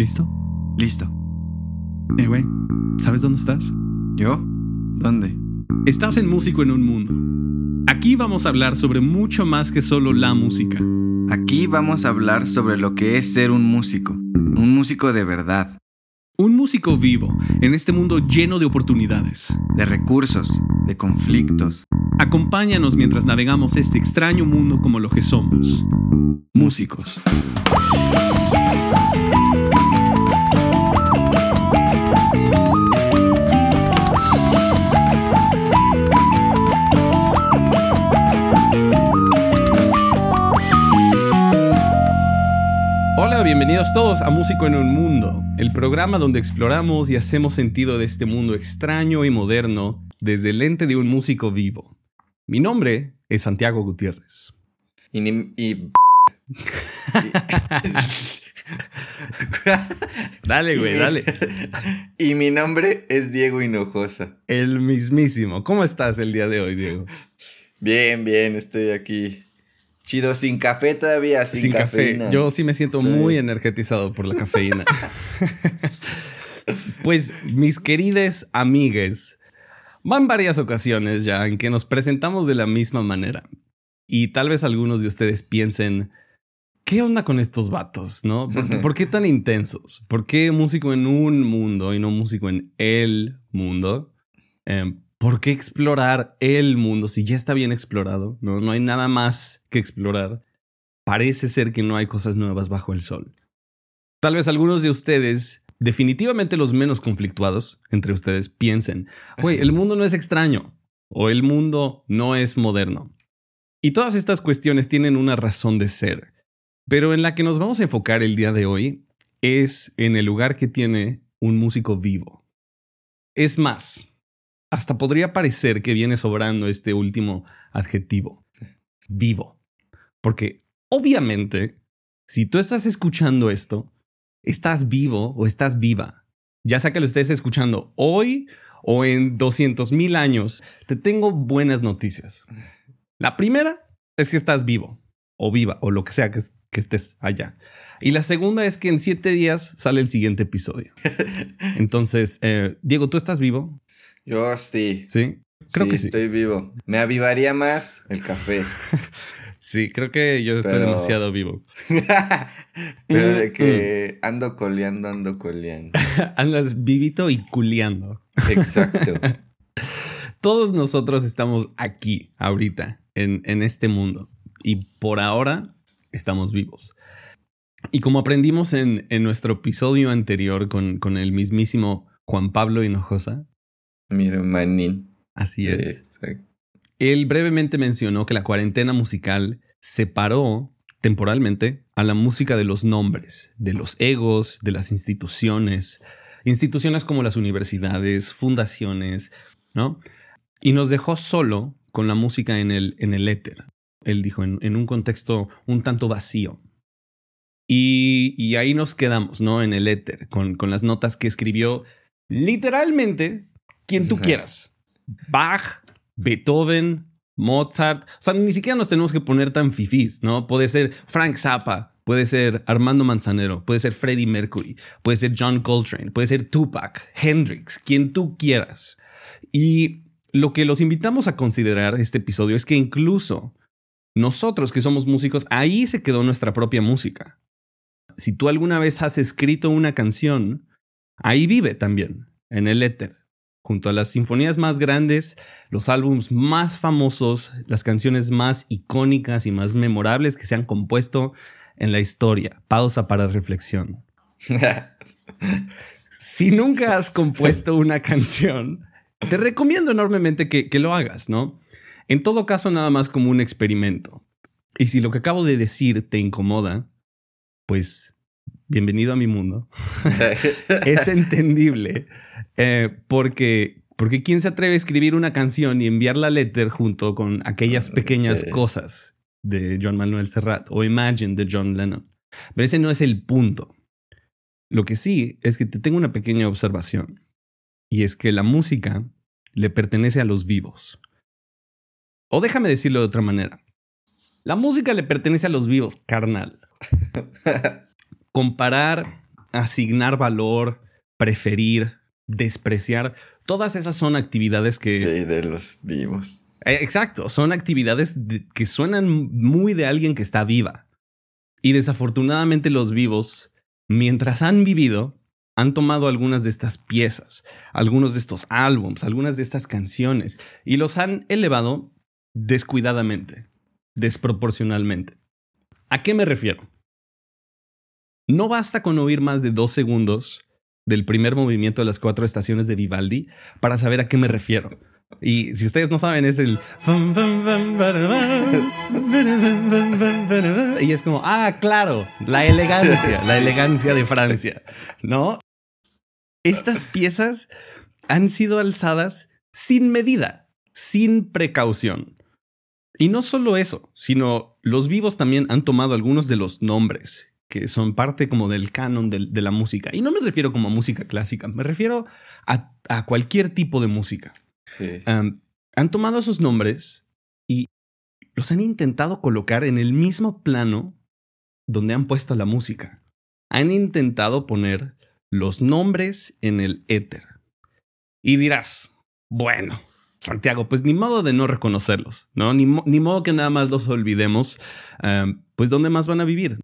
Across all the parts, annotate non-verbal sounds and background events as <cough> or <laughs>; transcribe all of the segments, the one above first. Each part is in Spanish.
¿Listo? Listo. Eh, güey, ¿sabes dónde estás? ¿Yo? ¿Dónde? Estás en Músico en un Mundo. Aquí vamos a hablar sobre mucho más que solo la música. Aquí vamos a hablar sobre lo que es ser un músico. Un músico de verdad. Un músico vivo en este mundo lleno de oportunidades. De recursos, de conflictos. Acompáñanos mientras navegamos este extraño mundo como lo que somos. Músicos. Bienvenidos todos a Músico en un Mundo, el programa donde exploramos y hacemos sentido de este mundo extraño y moderno desde el lente de un músico vivo. Mi nombre es Santiago Gutiérrez. Y... ni- y- <laughs> Dale, güey, dale. <laughs> y mi nombre es Diego Hinojosa. El mismísimo. ¿Cómo estás el día de hoy, Diego? Bien, bien, estoy aquí. Chido, sin café todavía, sin, café. cafeína. Yo sí me siento Sí. muy energetizado por la cafeína. <laughs> pues, mis queridas amigues, van varias ocasiones ya en que nos presentamos de la misma manera. Y tal vez algunos de ustedes piensen, ¿qué onda con estos vatos? ¿No? ¿Por, <laughs> por qué tan intensos? ¿Por qué músico en un mundo y no músico en el mundo? Em, ¿Por qué explorar el mundo si ya está bien explorado? No, no hay nada más que explorar. Parece ser que no hay cosas nuevas bajo el sol. Tal vez algunos de ustedes, definitivamente los menos conflictuados entre ustedes, piensen, güey, el mundo no es extraño o el mundo no es moderno. Y todas estas cuestiones tienen una razón de ser, pero en la que nos vamos a enfocar el día de hoy es en el lugar que tiene un músico vivo. Es más, hasta podría parecer que viene sobrando este último adjetivo, vivo. Porque obviamente, si tú estás escuchando esto, estás vivo o estás viva. Ya sea que lo estés escuchando hoy o en 200 mil años, te tengo buenas noticias. La primera es que estás vivo o viva o lo que sea que, es- que estés allá. Y la segunda es que en siete días sale el siguiente episodio. <laughs> Entonces, eh, Diego, ¿tú estás vivo? Yo sí. Sí. Creo sí, que sí. estoy vivo. Me avivaría más el café. <laughs> Sí, creo que yo estoy Pero- demasiado vivo. <laughs> Pero Mm, de que ando coleando, ando coleando. <laughs> Andas vivito y culeando. Exacto. Todos nosotros estamos aquí, ahorita, en, en este mundo. Y por ahora estamos vivos. Y como aprendimos en, en nuestro episodio anterior con, con el mismísimo Juan Pablo Hinojosa, Mi hermanín. así es, Exacto. él brevemente mencionó que la cuarentena musical separó temporalmente a la música de los nombres, de los egos, de las instituciones, instituciones como las universidades, fundaciones, ¿no? Y nos dejó solo con la música en el, en el éter. Él dijo, en, en un contexto un tanto vacío. Y, y ahí nos quedamos, ¿no? En el éter, con, con las notas que escribió literalmente quien tú quieras. Bach, Beethoven, Mozart. O sea, ni siquiera nos tenemos que poner tan fifís, ¿no? Puede ser Frank Zappa, puede ser Armando Manzanero, puede ser Freddie Mercury, puede ser John Coltrane, puede ser Tupac, Hendrix, quien tú quieras. Y lo que los invitamos a considerar este episodio es que incluso nosotros que somos músicos, ahí se quedó nuestra propia música. Si tú alguna vez has escrito una canción, ahí vive también, en el éter junto a las sinfonías más grandes, los álbumes más famosos, las canciones más icónicas y más memorables que se han compuesto en la historia. Pausa para reflexión. <laughs> Si nunca has compuesto una canción, te recomiendo enormemente que, que lo hagas, ¿no? En todo caso, nada más como un experimento. Y si lo que acabo de decir te incomoda, pues bienvenido a mi mundo. <laughs> es entendible. eh, porque, porque ¿quién se atreve a escribir una canción y enviar la letter junto con aquellas pequeñas Sí. cosas de John Manuel Serrat o Imagine de John Lennon? Pero ese no es el punto. Lo que sí es que te tengo una pequeña observación. Y es que la música le pertenece a los vivos. O déjame decirlo de otra manera. La música le pertenece a los vivos, carnal. <laughs> comparar asignar valor, preferir, despreciar, todas esas son actividades que... Sí, de los vivos. Eh, exacto, son actividades de- que suenan muy de alguien que está viva. Y desafortunadamente los vivos, mientras han vivido, han tomado algunas de estas piezas, algunos de estos álbums, algunas de estas canciones, y los han elevado descuidadamente, desproporcionalmente. ¿A qué me refiero? No basta con oír más de dos segundos del primer movimiento de las cuatro estaciones de Vivaldi para saber a qué me refiero. Y si ustedes no saben, es el. Y es como, ah, claro, la elegancia, la elegancia de Francia, ¿no? Estas piezas han sido alzadas sin medida, sin precaución. Y no solo eso, sino los vivos también han tomado algunos de los nombres que son parte como del canon de, de la música. Y no me refiero como a música clásica, me refiero a, a cualquier tipo de música. Sí. Um, han tomado esos nombres y los han intentado colocar en el mismo plano donde han puesto la música. Han intentado poner los nombres en el éter. Y dirás, bueno, Santiago, pues ni modo de no reconocerlos, ¿no? Ni, mo ni modo que nada más los olvidemos, um, pues ¿dónde más van a vivir?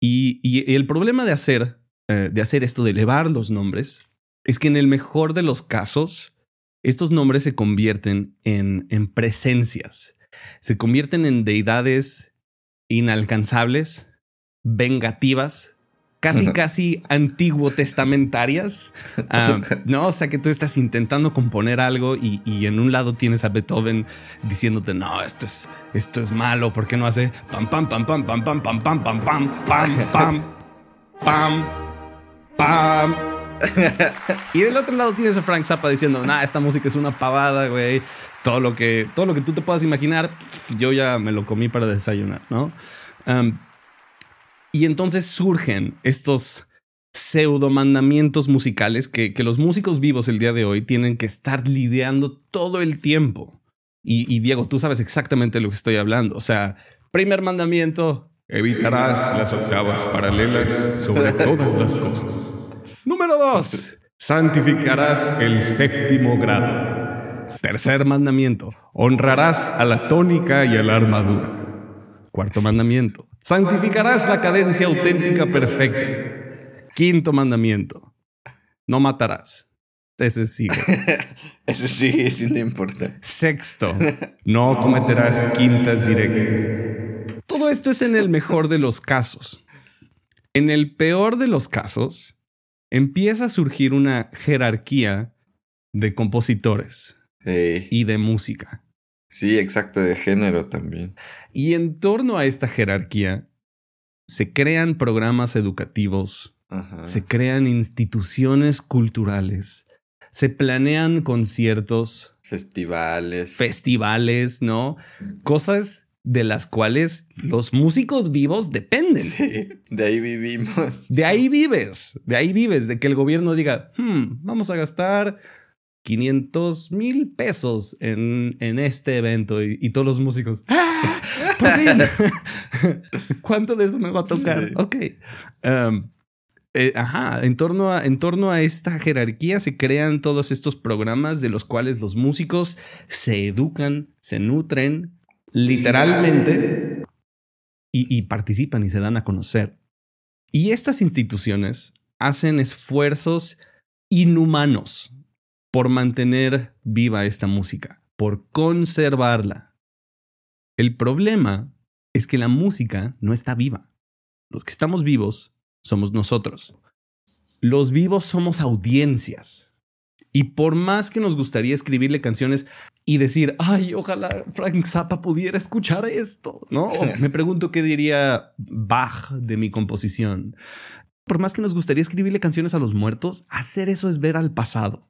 Y, el problema de hacer, uh, de hacer esto, de elevar los nombres, es que en el mejor de los casos, estos nombres se convierten en, en, presencias, se convierten en deidades inalcanzables, vengativas, casi, casi antiguo testamentarias, uh, ¿no? O sea que tú estás intentando componer algo y, y, en un lado tienes a Beethoven diciéndote, no, esto es, esto es malo, ¿por qué no hace pam, pam, pam, pam, pam, pam, pam, pam, pam, pam, pam, pam, pam, pam? y del otro lado tienes a Frank Zappa diciendo, nah, esta música es una pavada, güey. Todo lo que, todo lo que tú te puedas imaginar, yo ya me lo comí para desayunar, ¿no? Um, y entonces surgen estos pseudo mandamientos musicales que, que, los músicos vivos el día de hoy tienen que estar lidiando todo el tiempo. Y, Diego, tú sabes exactamente de lo que estoy hablando. O sea, primer mandamiento, evitarás las octavas paralelas sobre todas las cosas. Número dos, santificarás el séptimo grado. Tercer mandamiento, honrarás a la tónica y a la armadura. Cuarto mandamiento, santificarás la cadencia auténtica perfecta. Quinto mandamiento, no matarás. Ese sigue. <laughs> Ese sigue siendo importante. Sexto, no cometerás quintas directas. Todo esto es en el mejor de los casos. En el peor de los casos, empieza a surgir una jerarquía de compositores sí. y de música. Sí, exacto, de género también. Y en torno a esta jerarquía se crean programas educativos, Ajá. se crean instituciones culturales, se planean conciertos, festivales, festivales, ¿no? Cosas de las cuales los músicos vivos dependen. Sí, de ahí vivimos. De ahí vives, de ahí vives, de que el gobierno diga, hmm, vamos a gastar 500 mil pesos en, en, este evento y, y todos los músicos, ¡Ah! <laughs> ¡Por fin! <laughs> ¿Cuánto de eso me va a tocar? Ok. Um, eh, ajá, en torno, a, en torno a esta jerarquía se crean todos estos programas de los cuales los músicos se educan, se nutren literalmente y, y participan y se dan a conocer. Y estas instituciones hacen esfuerzos inhumanos por mantener viva esta música, por conservarla. El problema es que la música no está viva. Los que estamos vivos somos nosotros. Los vivos somos audiencias. Y por más que nos gustaría escribirle canciones y decir, ay, ojalá Frank Zappa pudiera escuchar esto, ¿no? O <laughs> me pregunto qué diría Bach de mi composición. Por más que nos gustaría escribirle canciones a los muertos, hacer eso es ver al pasado.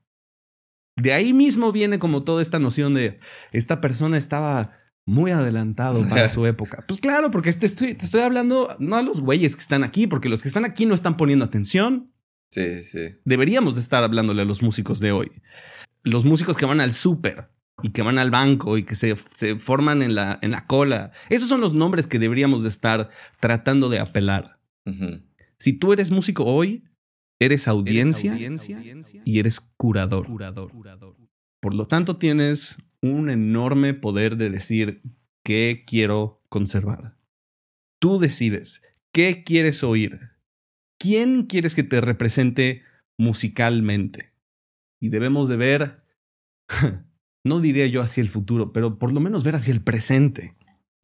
De ahí mismo viene como toda esta noción de esta persona estaba muy adelantado para <laughs> su época. Pues claro, porque te estoy, te estoy hablando no a los güeyes que están aquí, porque los que están aquí no están poniendo atención. Sí, sí. Deberíamos de estar hablándole a los músicos de hoy. Los músicos que van al súper y que van al banco y que se, se forman en la, en la cola. Esos son los nombres que deberíamos de estar tratando de apelar. Uh -huh. Si tú eres músico hoy, eres audiencia, y eres curador. Por lo tanto, tienes un enorme poder de decir qué quiero conservar. Tú decides qué quieres oír, quién quieres que te represente musicalmente. Y debemos de ver, <laughs> no diría yo hacia el futuro, pero por lo menos ver hacia el presente.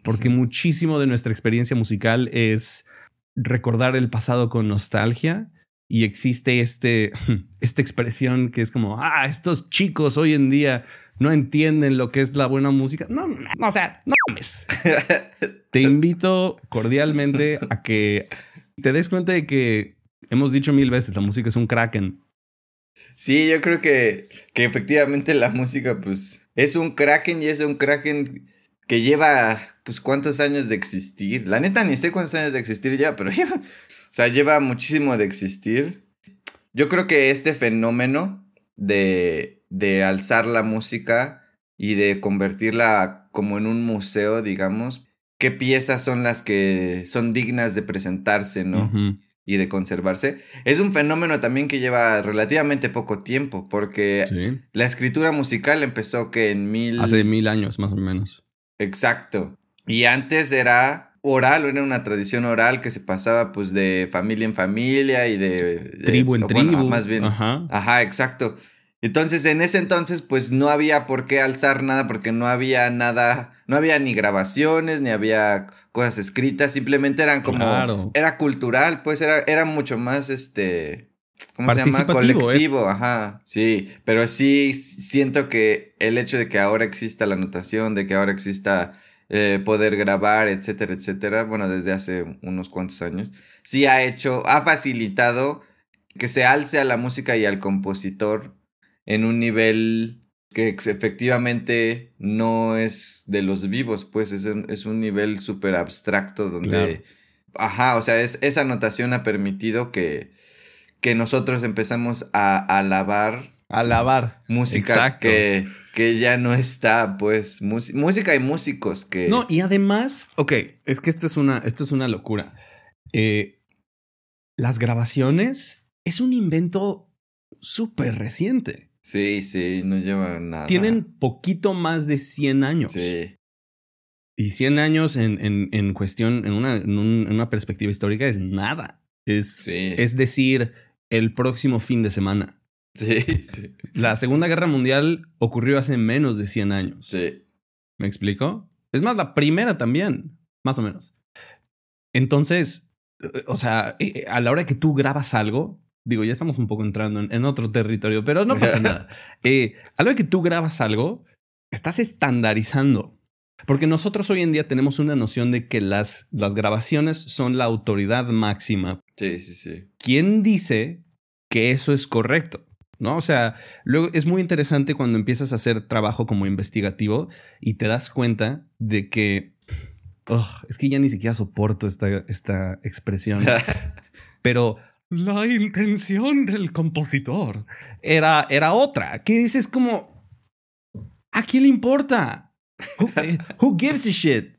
Porque muchísimo de nuestra experiencia musical es recordar el pasado con nostalgia y existe este, <laughs> esta expresión que es como, ah, estos chicos hoy en día no entienden lo que es la buena música. No, no o sea, no mames. <laughs> Te invito cordialmente a que te des cuenta de que hemos dicho mil veces, la música es un kraken. Sí, yo creo que, que efectivamente la música, pues, es un kraken y es un kraken que lleva, pues, cuántos años de existir. La neta, ni sé cuántos años de existir ya, pero <laughs> lleva, sea, lleva muchísimo de existir. Yo creo que este fenómeno de, de alzar la música y de convertirla como en un museo, digamos, qué piezas son las que son dignas de presentarse, ¿no? Y de conservarse. Es un fenómeno también que lleva relativamente poco tiempo, porque la escritura musical empezó que en mil... Hace mil años, más o menos. Exacto. Y antes era oral, era una tradición oral que se pasaba pues de familia en familia y de... tribu en tribu. más bien. Ajá. Ajá, exacto. Entonces, en ese entonces, pues no había por qué alzar nada porque no había nada, no había ni grabaciones, ni había cosas escritas, simplemente eran como... Era cultural, pues era, era mucho más, este... ¿Cómo se llama? ¿eh? Colectivo, ajá. Sí, pero sí siento que el hecho de que ahora exista la notación, de que ahora exista eh, poder grabar, etcétera, etcétera, bueno, desde hace unos cuantos años, sí ha hecho, ha facilitado que se alce a la música y al compositor en un nivel que efectivamente no es de los vivos, pues es un, es un nivel súper abstracto donde... Ajá, o sea, es, esa notación ha permitido que que nosotros empezamos a alabar. Alabar. Música que, que ya no está, pues, música y músicos que... No, y además, ok, es que esto es una, esto es una locura. Eh, las grabaciones es un invento súper reciente. Sí, sí, no lleva nada. Tienen poquito más de 100 años. Sí. Y 100 años en, en, en cuestión, en una, en, una perspectiva histórica es nada. Es, es decir, el próximo fin de semana. Sí, <laughs> sí. La Segunda Guerra Mundial ocurrió hace menos de 100 años. Sí. ¿Me explico? Es más, la primera también, más o menos. Entonces, eh, o sea, eh, eh, a la hora que tú grabas algo, digo, ya estamos un poco entrando en, otro territorio, pero no pasa nada. <laughs> a la hora que tú grabas algo, estás estandarizando. Porque nosotros hoy en día tenemos una noción de que las, las grabaciones son la autoridad máxima. Sí, sí, sí. ¿Quién dice que eso es correcto? ¿No? O sea, luego es muy interesante cuando empiezas a hacer trabajo como investigativo y te das cuenta de que. es que ya ni siquiera soporto esta, esta expresión. <laughs> Pero la intención del compositor era, era otra. ¿Qué dices como. ¿A quién le importa? Eh, who, gives a shit?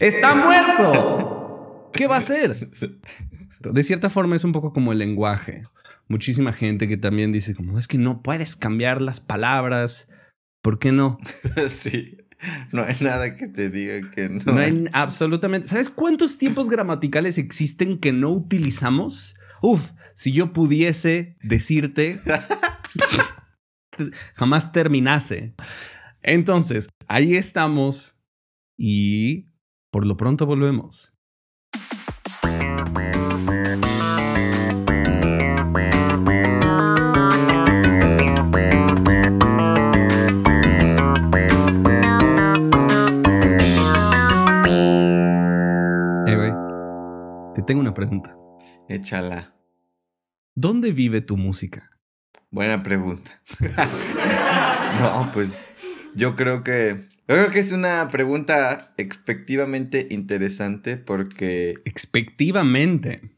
Está <laughs> muerto. ¿Qué va a hacer? De cierta forma es un poco como el lenguaje. Muchísima gente que también dice como, es que no puedes cambiar las palabras. ¿Por qué no? <laughs> sí. No hay nada que te diga que no. No hay absolutamente. ¿Sabes cuántos tiempos gramaticales existen que no utilizamos? Uf, si yo pudiese decirte, <laughs> jamás terminase. Entonces, ahí estamos y por lo pronto volvemos. Tengo una pregunta. Échala. ¿Dónde vive tu música? Buena pregunta. <laughs> no, pues yo creo que. Yo creo que es una pregunta expectivamente interesante porque. Expectivamente.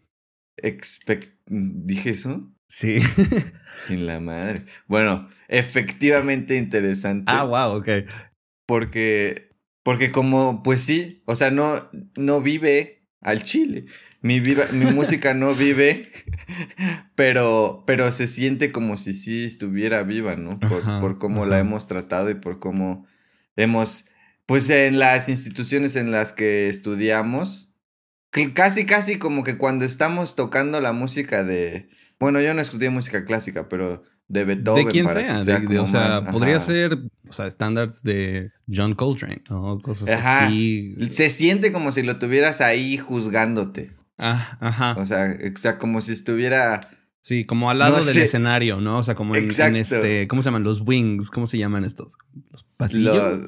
¿Dije eso? Sí. <laughs> En la madre. Bueno, efectivamente interesante. Ah, wow, ok. Porque. Porque como, pues sí, o sea, no, no vive al chile. Mi, mi <laughs> música no vive, pero, pero se siente como si sí estuviera viva, ¿no? Por, por cómo la hemos tratado y por cómo hemos, pues en las instituciones en las que estudiamos, casi, casi como que cuando estamos tocando la música de, bueno, yo no estudié música clásica, pero de Beethoven. De quien sea, o sea, podría ser, o sea, estándares de John Coltrane, ¿no? Cosas así. Se siente como si lo tuvieras ahí juzgándote. Ah, ajá. O sea, o sea, como si estuviera. Sí, como al lado del escenario, ¿no? O sea, como en, en, este. ¿Cómo se llaman? Los wings. ¿Cómo se llaman estos? ¿Los pasillos?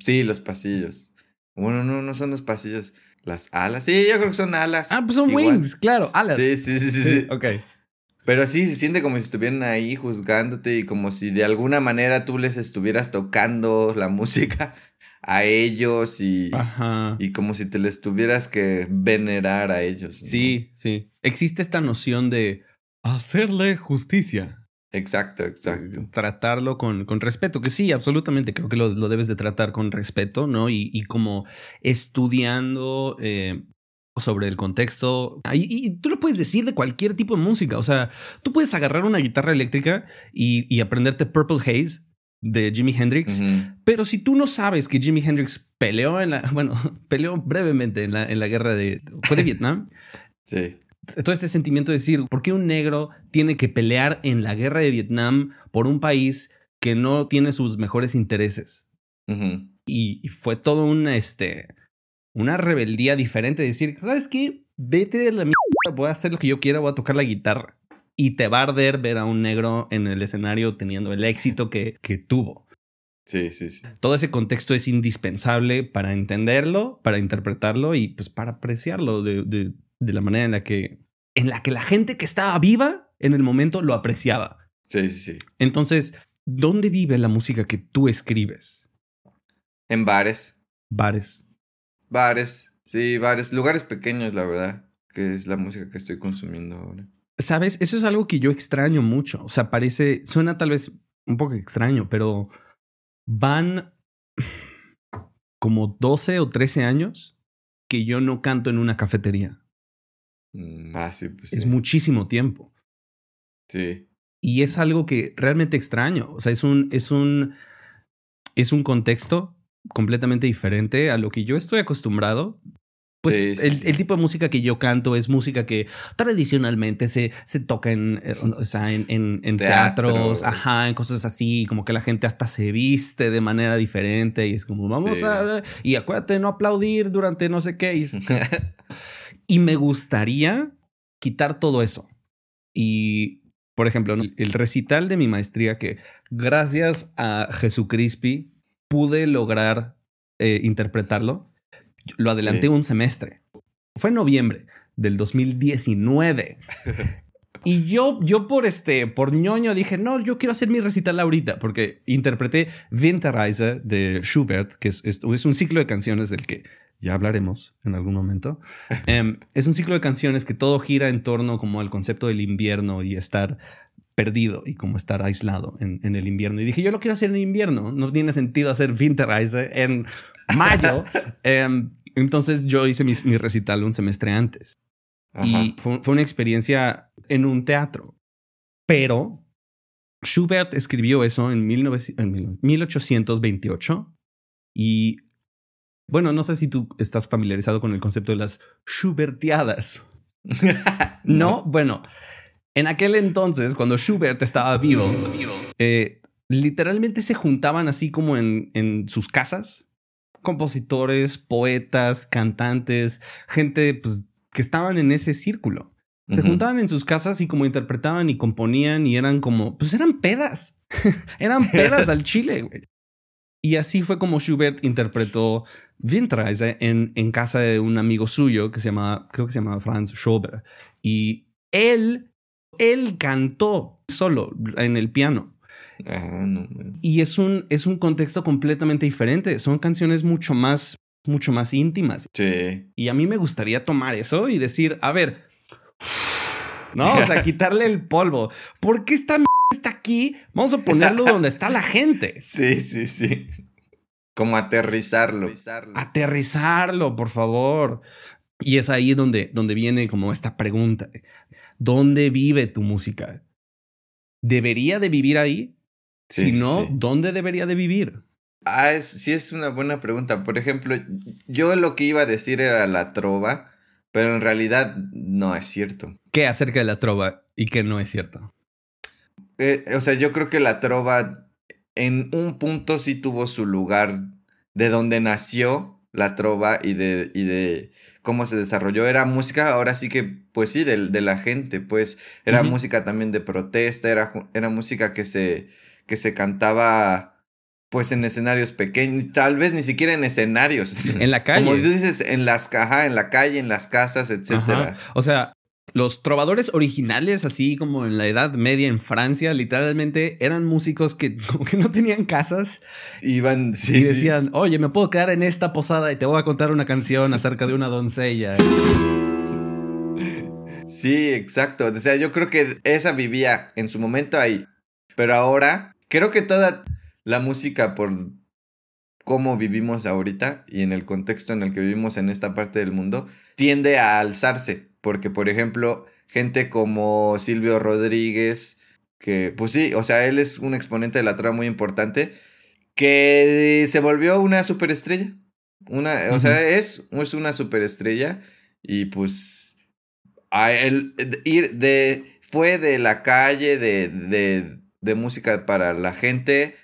sí, los pasillos. Bueno, no, no son los pasillos. Las alas. Sí, yo creo que son alas. Ah, pues son wings, claro, alas. Sí, sí, sí, sí. sí. <laughs> ok. Pero sí, se siente como si estuvieran ahí juzgándote y como si de alguna manera tú les estuvieras tocando la <laughs> música a ellos y, y como si te les tuvieras que venerar a ellos. Sí, sí. Existe esta noción de hacerle justicia. Exacto, exacto. Tratarlo con, con, respeto, que sí, absolutamente, creo que lo, lo, debes de tratar con respeto, ¿no? Y, y como estudiando eh, sobre el contexto. Y, tú lo puedes decir de cualquier tipo de música. O sea, tú puedes agarrar una guitarra eléctrica y, aprenderte Purple Haze de Jimi Hendrix. Pero si tú no sabes que Jimi Hendrix peleó en la, <laughs> bueno, peleó brevemente en la, en la guerra de, fue de <laughs> Vietnam. sí. Todo este sentimiento de decir, ¿por qué un negro tiene que pelear en la guerra de Vietnam por un país que no tiene sus mejores intereses? y, y, fue todo un, este, una rebeldía diferente, decir, ¿sabes qué? Vete de la mierda, voy a hacer lo que yo quiera, voy a tocar la guitarra. Y te va a arder ver a un negro en el escenario teniendo el éxito que, que tuvo. Sí, sí, sí. Todo ese contexto es indispensable para entenderlo, para interpretarlo y pues para apreciarlo de, de, de la manera en la que en la que la gente que estaba viva en el momento lo apreciaba. Sí, sí, sí. Entonces, ¿dónde vive la música que tú escribes? En bares. Bares. Bares, sí, bares, lugares pequeños, la verdad, que es la música que estoy consumiendo ahora. Sabes, eso es algo que yo extraño mucho. O sea, parece, suena tal vez un poco extraño, pero van como 12 o 13 años que yo no canto en una cafetería. Mm, ah, sí, pues. Es muchísimo tiempo. Sí. Y es algo que realmente extraño. O sea, es un, es un, es un contexto completamente diferente a lo que yo estoy acostumbrado. Pues el, tipo de música que yo canto es música que tradicionalmente se, se toca en, eh, o sea, en, en, teatros, ajá, en cosas así, como que la gente hasta se viste de manera diferente y es como, vamos a... Y acuérdate no aplaudir durante no sé qué. Y, <laughs> y me gustaría quitar todo eso. Y, por ejemplo, el recital de mi maestría que gracias a Jesucristo pude lograr eh, interpretarlo, lo adelanté un semestre. Fue en noviembre del 2019. <laughs> Y yo, yo por este, por ñoño dije, no, yo quiero hacer mi recital ahorita, porque interpreté Winterreise de Schubert, que es, es, un ciclo de canciones del que ya hablaremos en algún momento. <laughs> Em, es un ciclo de canciones que todo gira en torno como al concepto del invierno y estar perdido y como estar aislado en, en, el invierno. Y dije, yo lo quiero hacer en invierno, no tiene sentido hacer Winterize en mayo. <laughs> Em, entonces yo hice mi, recital un semestre antes. Y fue, fue, una experiencia en un teatro. Pero Schubert escribió eso en, en 1828 y bueno, no sé si tú estás familiarizado con el concepto de las Schubertiadas. <laughs> no, bueno, en aquel entonces, cuando Schubert estaba vivo, eh, literalmente se juntaban así como en, en sus casas, compositores, poetas, cantantes, gente pues, que estaban en ese círculo. Se juntaban en sus casas y como interpretaban y componían y eran como, pues eran pedas. <laughs> eran pedas al <laughs> chile, güey. Y así fue como Schubert interpretó Winterreise en, en casa de un amigo suyo que se llama, creo que se llama Franz Schober. Y él él cantó solo en el piano. Ah, y es un, es un contexto completamente diferente. Son canciones mucho más, mucho más íntimas. Sí. Y a mí me gustaría tomar eso y decir, a ver, <sighs> no, o sea, quitarle el polvo. ¿Por qué esta está aquí? Vamos a ponerlo <laughs> donde está la gente. Sí, sí, sí. Como aterrizarlo. Aterrizarlo, por favor. Y es ahí donde, donde viene como esta pregunta. ¿Dónde vive tu música? ¿Debería de vivir ahí? Si no, ¿dónde debería de vivir? Ah, sí es una buena pregunta. Por ejemplo, yo lo que iba a decir era la trova, pero en realidad no es cierto. ¿Qué acerca de la trova y qué no es cierto? Eh, o sea, yo creo que la trova en un punto sí tuvo su lugar de donde nació la trova y de, y de cómo se desarrolló. Era música, ahora sí que, pues sí, de, de la gente, pues era música también de protesta, era, era música que se, que se cantaba pues en escenarios pequeños, tal vez ni siquiera en escenarios. En la <laughs> calle. Como dices, en las cajas, en la calle, en las casas, etcétera. O sea, los trovadores originales, así como en la Edad Media en Francia, literalmente eran músicos que, <laughs> no tenían casas. Iban, sí, Y decían, oye, me puedo quedar en esta posada y te voy a contar una canción acerca de una doncella. <laughs> Sí, exacto. O sea, yo creo que esa vivía en su momento ahí. Pero ahora, creo que toda la música por cómo vivimos ahorita y en el contexto en el que vivimos en esta parte del mundo, tiende a alzarse. Porque, por ejemplo, gente como Silvio Rodríguez, que pues sí, o sea, él es un exponente de la trama muy importante, que se volvió una superestrella. Una, O sea, es, es una superestrella y pues a él, ir de, fue de la calle, de, de, de música para la gente,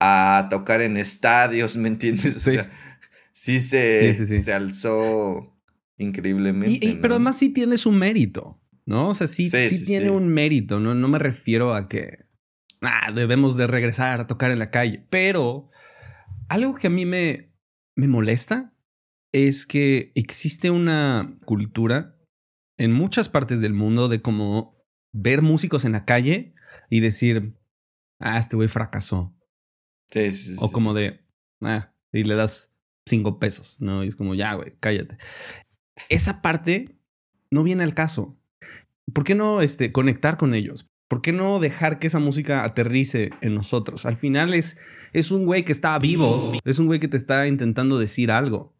a tocar en estadios, ¿me entiendes? <laughs> Sí. O sea, sí se, se alzó increíblemente. Pero además sí tiene su mérito, ¿no? O sea, sí, sí, tiene un mérito, ¿no? No me refiero a que ah, debemos de regresar a tocar en la calle, pero algo que a mí me, me molesta es que existe una cultura en muchas partes del mundo de como ver músicos en la calle y decir, ah, este güey fracasó. Sí, sí, o como de, ah, y le das cinco pesos, ¿no? Y es como, ya, güey, cállate. Esa parte no viene al caso. ¿Por qué no este, conectar con ellos? ¿Por qué no dejar que esa música aterrice en nosotros? Al final es, es un güey que está vivo, es un güey que te está intentando decir algo.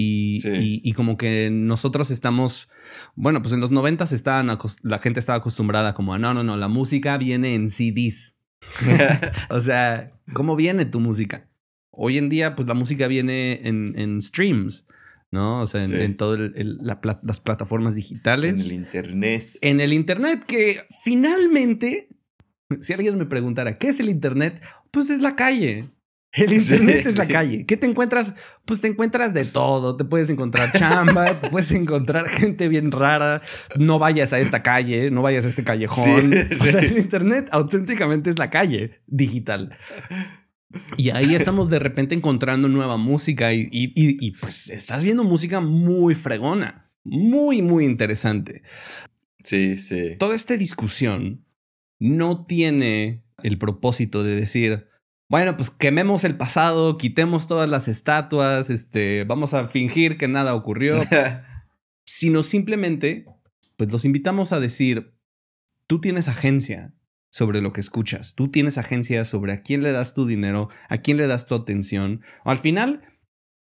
Y, y, como que nosotros estamos, bueno, pues en los noventas estaban, la gente estaba acostumbrada como a, no, no, no, la música viene en CDs. <laughs> o sea, ¿cómo viene tu música? Hoy en día, pues la música viene en, en streams, ¿no? O sea, en, todas las plataformas digitales. En el Internet. En el Internet, que finalmente, si alguien me preguntara, ¿qué es el Internet? Pues es la calle. El internet es la calle. ¿Qué te encuentras? Pues te encuentras de todo. Te puedes encontrar chamba, te puedes encontrar gente bien rara. No vayas a esta calle, no vayas a este callejón. o sea, el internet auténticamente es la calle digital. Y ahí estamos de repente encontrando nueva música y, y pues estás viendo música muy fregona, muy, muy interesante. Sí, sí. Toda esta discusión no tiene el propósito de decir, bueno, pues quememos el pasado, quitemos todas las estatuas, este, vamos a fingir que nada ocurrió, <laughs> sino simplemente, pues los invitamos a decir, tú tienes agencia sobre lo que escuchas, tú tienes agencia sobre a quién le das tu dinero, a quién le das tu atención. Al final,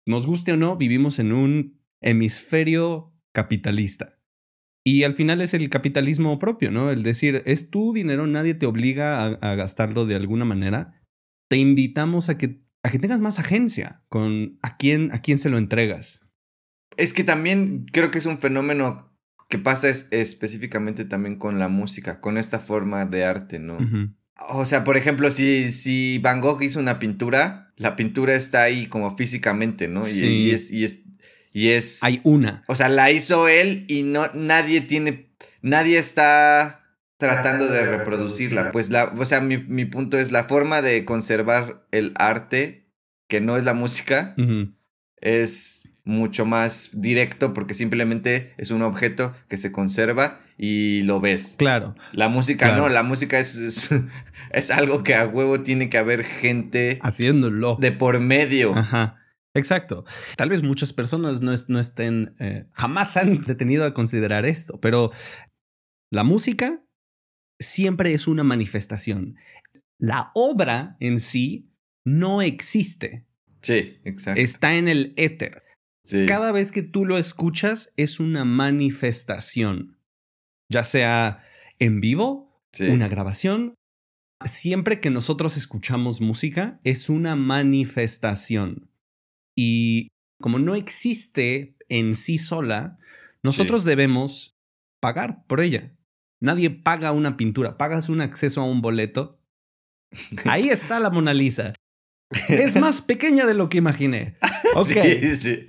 nos guste o no, vivimos en un hemisferio capitalista. Y al final es el capitalismo propio, ¿no? El decir, es tu dinero, nadie te obliga a, a gastarlo de alguna manera te invitamos a que, a que tengas más agencia con a quién, a quién se lo entregas. Es que también creo que es un fenómeno que pasa específicamente también con la música, con esta forma de arte, ¿no? O sea, por ejemplo, si, si Van Gogh hizo una pintura, la pintura está ahí como físicamente, ¿no? Y, es, y, es, y es... Hay una. O sea, la hizo él y no, nadie tiene... Nadie está tratando de reproducirla. Pues la, o sea, mi, mi, punto es la forma de conservar el arte, que no es la música, es mucho más directo porque simplemente es un objeto que se conserva y lo ves. Claro. La música no, la música es, <laughs> es, algo que a huevo tiene que haber gente haciéndolo. De por medio. Ajá. Exacto. Tal vez muchas personas no, no estén, eh, jamás han <laughs> detenido a considerar esto, pero la música siempre es una manifestación. La obra en sí no existe. Sí, exacto. Está en el éter. Cada vez que tú lo escuchas es una manifestación, ya sea en vivo, una grabación. Siempre que nosotros escuchamos música es una manifestación. Y como no existe en sí sola, nosotros debemos pagar por ella. Nadie paga una pintura, pagas un acceso a un boleto. <laughs> Ahí está la Mona Lisa. <laughs> Es más pequeña de lo que imaginé. <laughs> Ok. Sí, sí.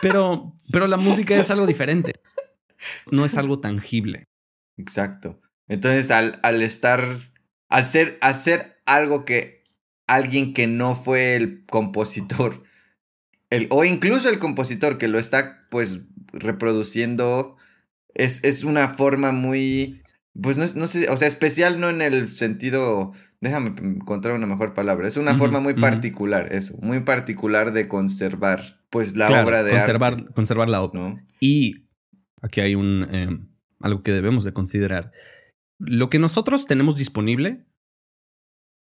Pero, pero la música es algo diferente. No es algo tangible. Exacto. Entonces, al, al estar, al ser, hacer algo que alguien que no fue el compositor, el, o incluso el compositor que lo está, pues, reproduciendo, es, es una forma muy, pues, no, no sé, o sea, especial no en el sentido déjame encontrar una mejor palabra. Es una forma muy particular, eso, muy particular de conservar, pues, la obra de arte. Conservar la obra. Y aquí hay un, eh, algo que debemos de considerar. Lo que nosotros tenemos disponible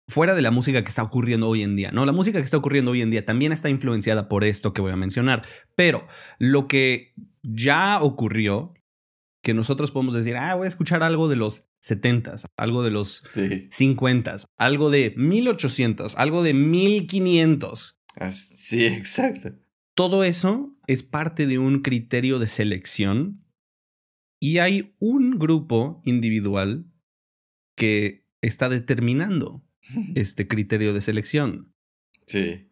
fuera de la música que está ocurriendo hoy en día, ¿no? La música que está ocurriendo hoy en día también está influenciada por esto que voy a mencionar, pero lo que ya ocurrió, que nosotros podemos decir, ah, voy a escuchar algo de los 70s, algo de los 50s, algo de 1800, algo de 1500. Sí, <laughs> exacto. Todo eso es parte de un criterio de selección y hay un grupo individual que está determinando <laughs> este criterio de selección. Sí.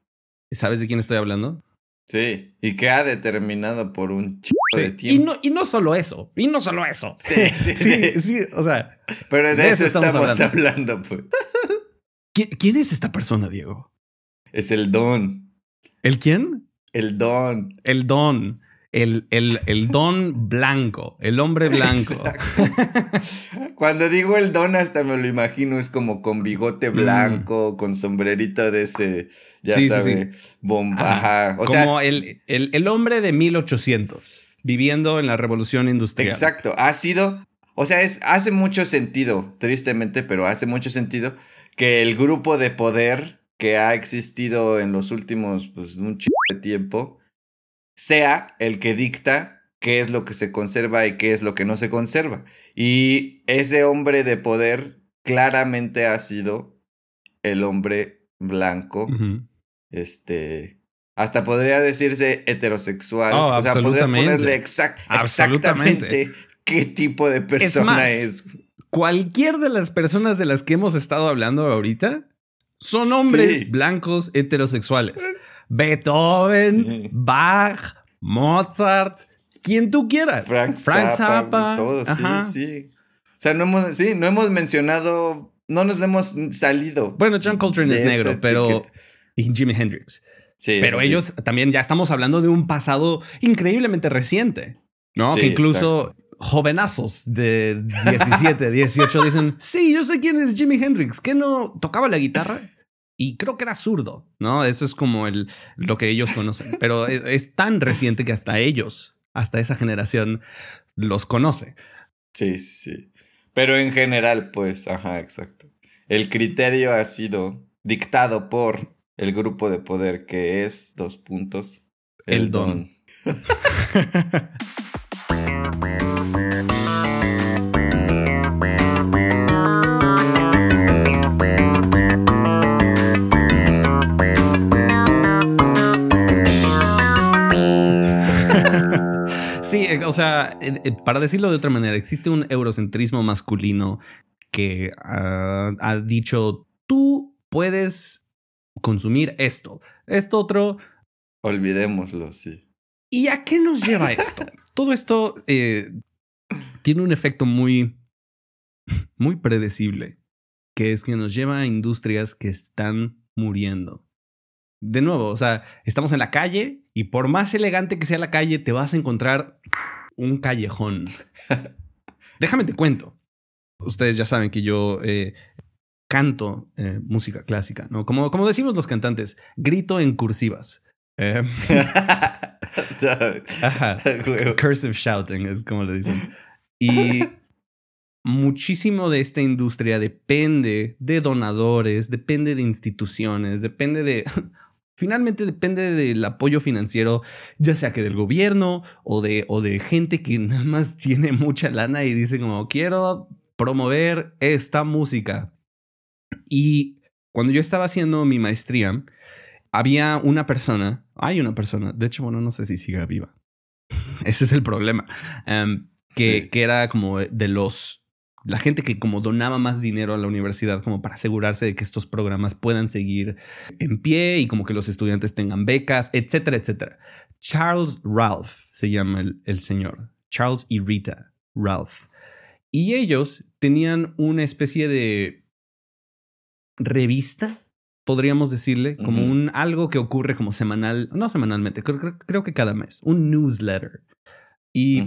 ¿Sabes de quién estoy hablando? Sí, y que ha determinado por un chico de tiempo. Y no, y no solo eso, y no solo eso. Sí, sí, <laughs> sí, o sea. Pero de, eso, estamos, hablando. pues. <laughs> ¿Quién, es esta persona, Diego? Es el don. ¿El quién? El don. El don. El, el, el don blanco, el hombre blanco. Cuando digo el don, hasta me lo imagino, es como con bigote mm. blanco, con sombrerito de ese ya sí, sabe, bomba. Como el, el, hombre de 1800, viviendo en la revolución industrial. Exacto, ha sido, o sea, es, hace mucho sentido, tristemente, pero hace mucho sentido que el grupo de poder que ha existido en los últimos, pues, un chico de tiempo, sea el que dicta qué es lo que se conserva y qué es lo que no se conserva. Y ese hombre de poder claramente ha sido el hombre blanco este, hasta podría decirse heterosexual. Oh, o sea, podrías ponerle exactamente qué tipo de persona es, Cualquier de las personas de las que hemos estado hablando ahorita son hombres blancos heterosexuales. Beethoven, Bach, Mozart, quien tú quieras. Frank, Zappa, todos, sí, sí. O sea, no hemos, sí, no hemos mencionado, no nos hemos salido. Bueno, John Coltrane es negro, pero y Jimi Hendrix. Sí, Pero ellos también ya estamos hablando de un pasado increíblemente reciente, ¿no? que incluso jovenazos de 17, 18 dicen, sí, yo sé quién es Jimi Hendrix, que no tocaba la guitarra y creo que era zurdo, ¿no? Eso es como el, lo que ellos conocen. <laughs> Pero es, tan reciente que hasta ellos, hasta esa generación, los conoce. Sí, sí. Pero en general, pues, ajá, exacto. El criterio ha sido dictado por el grupo de poder que es, dos puntos, el, don. Sí, <laughs> <laughs> o sea, para decirlo de otra manera, existe un eurocentrismo masculino que ha dicho, tú puedes consumir esto. Esto otro. Olvidémoslo, sí. ¿Y a qué nos lleva esto? <laughs> Todo esto eh, tiene un efecto muy, muy predecible, que es que nos lleva a industrias que están muriendo. De nuevo, o sea, estamos en la calle y por más elegante que sea la calle, te vas a encontrar un callejón. Déjame te cuento. Ustedes ya saben que yo eh, canto eh, música clásica, ¿no? Como, como decimos los cantantes, grito en cursivas. Eh, <laughs> cursive shouting es como le dicen. Y muchísimo de esta industria depende de donadores, depende de instituciones, depende de Finalmente depende del apoyo financiero, ya sea que del gobierno o de, o de gente que <laughs> nada más tiene mucha lana y dice como quiero promover esta música. Y cuando yo estaba haciendo mi maestría, había una persona, hay una persona, de hecho, bueno, no sé si sigue viva. <laughs> Ese es el problema. Em, que, que era como de los la gente que como donaba más dinero a la universidad como para asegurarse de que estos programas puedan seguir en pie y como que los estudiantes tengan becas, etcétera, etcétera. Charles Ralph se llama el, señor. Charles y Rita Ralph. Y ellos tenían una especie de revista, podríamos decirle, como un algo que ocurre como semanal, no semanalmente, creo, creo, que cada mes, un newsletter. Y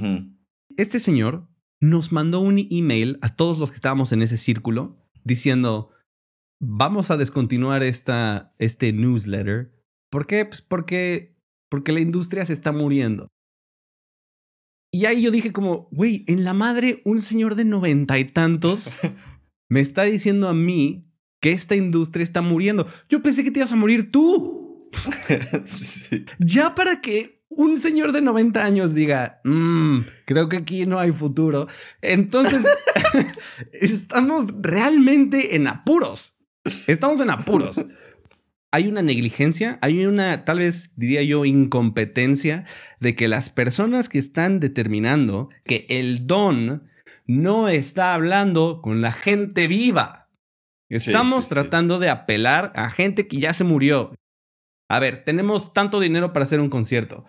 este señor nos mandó un email a todos los que estábamos en ese círculo diciendo, vamos a descontinuar esta, este newsletter. ¿Por qué? Pues porque, porque la industria se está muriendo. Y ahí yo dije como, güey, en la madre un señor de noventa y tantos <laughs> me está diciendo a mí que esta industria está muriendo. Yo pensé que te ibas a morir tú. <laughs> Ya para que un señor de 90 años diga, mm, creo que aquí no hay futuro, entonces <laughs> estamos realmente en apuros. Estamos en apuros. Hay una negligencia, hay una, tal vez diría yo, incompetencia de que las personas que están determinando que el don no está hablando con la gente viva. Estamos tratando de apelar a gente que ya se murió. A ver, tenemos tanto dinero para hacer un concierto.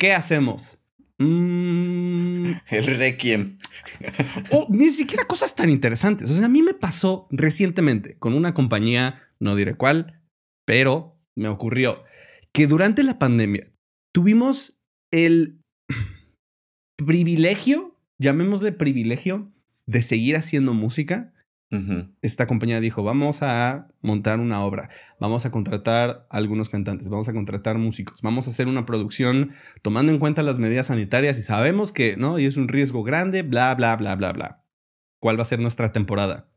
¿Qué hacemos? Mm. <laughs> El Requiem. o ni siquiera cosas tan interesantes. O sea, a mí me pasó recientemente con una compañía, no diré cuál, pero me ocurrió que durante la pandemia tuvimos el <clears throat> privilegio, llamémosle privilegio, de seguir haciendo música esta compañía dijo, vamos a montar una obra, vamos a contratar algunos cantantes, vamos a contratar músicos, vamos a hacer una producción tomando en cuenta las medidas sanitarias y sabemos que, ¿no? Y es un riesgo grande, bla, bla, bla, bla, bla. ¿Cuál va a ser nuestra temporada?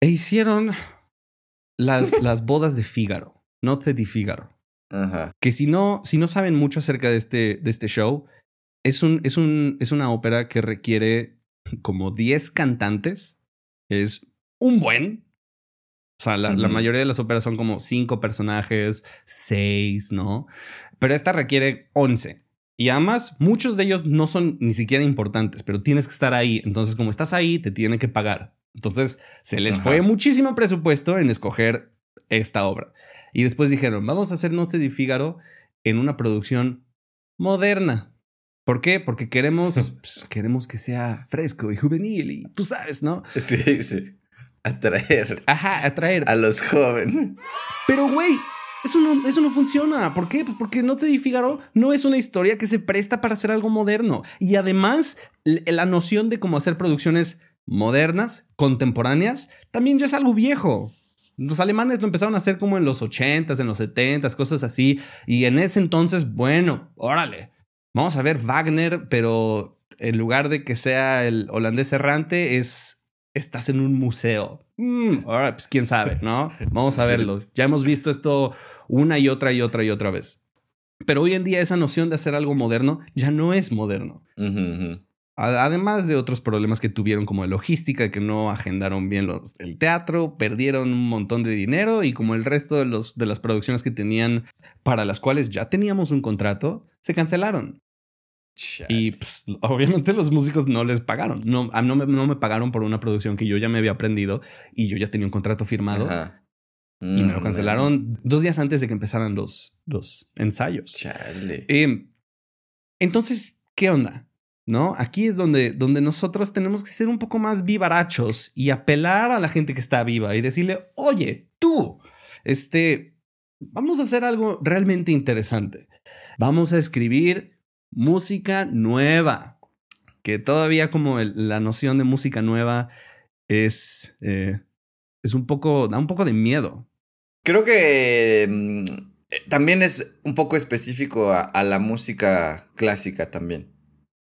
E hicieron las, <laughs> las bodas de Fígaro, Noche di Fígaro. Que si no, si no saben mucho acerca de este, de este show, es, un, es, un, es una ópera que requiere como 10 cantantes. Es un buen. O sea, la, mayoría de las óperas son como cinco personajes, seis, ¿no? Pero esta requiere once. Y además, muchos de ellos no son ni siquiera importantes, pero tienes que estar ahí. Entonces, como estás ahí, te tienen que pagar. Entonces, se les fue muchísimo presupuesto en escoger esta obra. Y después dijeron, vamos a hacer Noche de Fígaro en una producción moderna. ¿Por qué? Porque queremos, <laughs> pues, queremos que sea fresco y juvenil y tú sabes, ¿no? Sí, sí atraer. Ajá, atraer. A los jóvenes. Pero, güey, eso no, eso no funciona. ¿Por qué? Pues porque No te di Figaro no es una historia que se presta para hacer algo moderno. Y además, la noción de cómo hacer producciones modernas, contemporáneas, también ya es algo viejo. Los alemanes lo empezaron a hacer como en los 80s, en los 70s, cosas así. Y en ese entonces, bueno, órale. Vamos a ver Wagner, pero en lugar de que sea el holandés errante, es estás en un museo. Mm, pues quién sabe, ¿no? Vamos a verlo. Ya hemos visto esto una y otra y otra y otra vez. Pero hoy en día esa noción de hacer algo moderno ya no es moderno. Además de otros problemas que tuvieron como de logística, que no agendaron bien los, el teatro, perdieron un montón de dinero y como el resto de, los, de las producciones que tenían para las cuales ya teníamos un contrato, se cancelaron. Y pues, obviamente los músicos no les pagaron. No, no, me, no me pagaron por una producción que yo ya me había aprendido y yo ya tenía un contrato firmado. y me lo mm, cancelaron dos días antes de que empezaran los, los ensayos. Em, entonces, ¿qué onda? ¿No? Aquí es donde, donde nosotros tenemos que ser un poco más vivarachos y apelar a la gente que está viva y decirle, oye, tú, este, vamos a hacer algo realmente interesante. Vamos a escribir música nueva, que todavía como la noción de música nueva es, eh, es un poco, da un poco de miedo. Creo que mm, eh, también es un poco específico a, la música clásica también.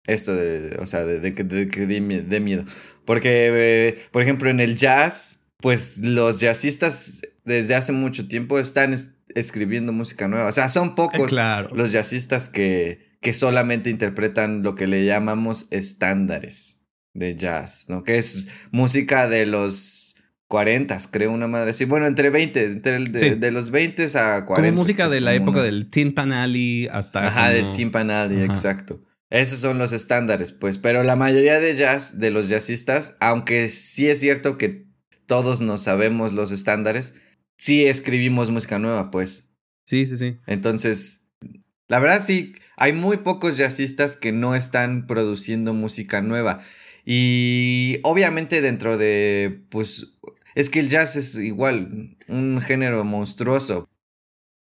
Esto de, o sea, de, que de, miedo. Porque, eh, por ejemplo, en el jazz, pues los jazzistas desde hace mucho tiempo están escribiendo música nueva. O sea, son pocos los jazzistas que, que solamente interpretan lo que le llamamos estándares de jazz, ¿no? Que es música de los 40, creo, una madre así. Bueno, entre 20, entre de, los 20 a 40. Como música de la época del Tin Pan Alley hasta... Ajá, de Tin Pan Alley, exacto. Esos son los estándares, pues. Pero la mayoría de jazz, de los jazzistas, aunque sí es cierto que todos nos sabemos los estándares, sí escribimos música nueva, pues. Sí, sí, sí. Entonces, la verdad sí, hay muy pocos jazzistas que no están produciendo música nueva. Y obviamente dentro de, pues, es que el jazz es igual, un género monstruoso.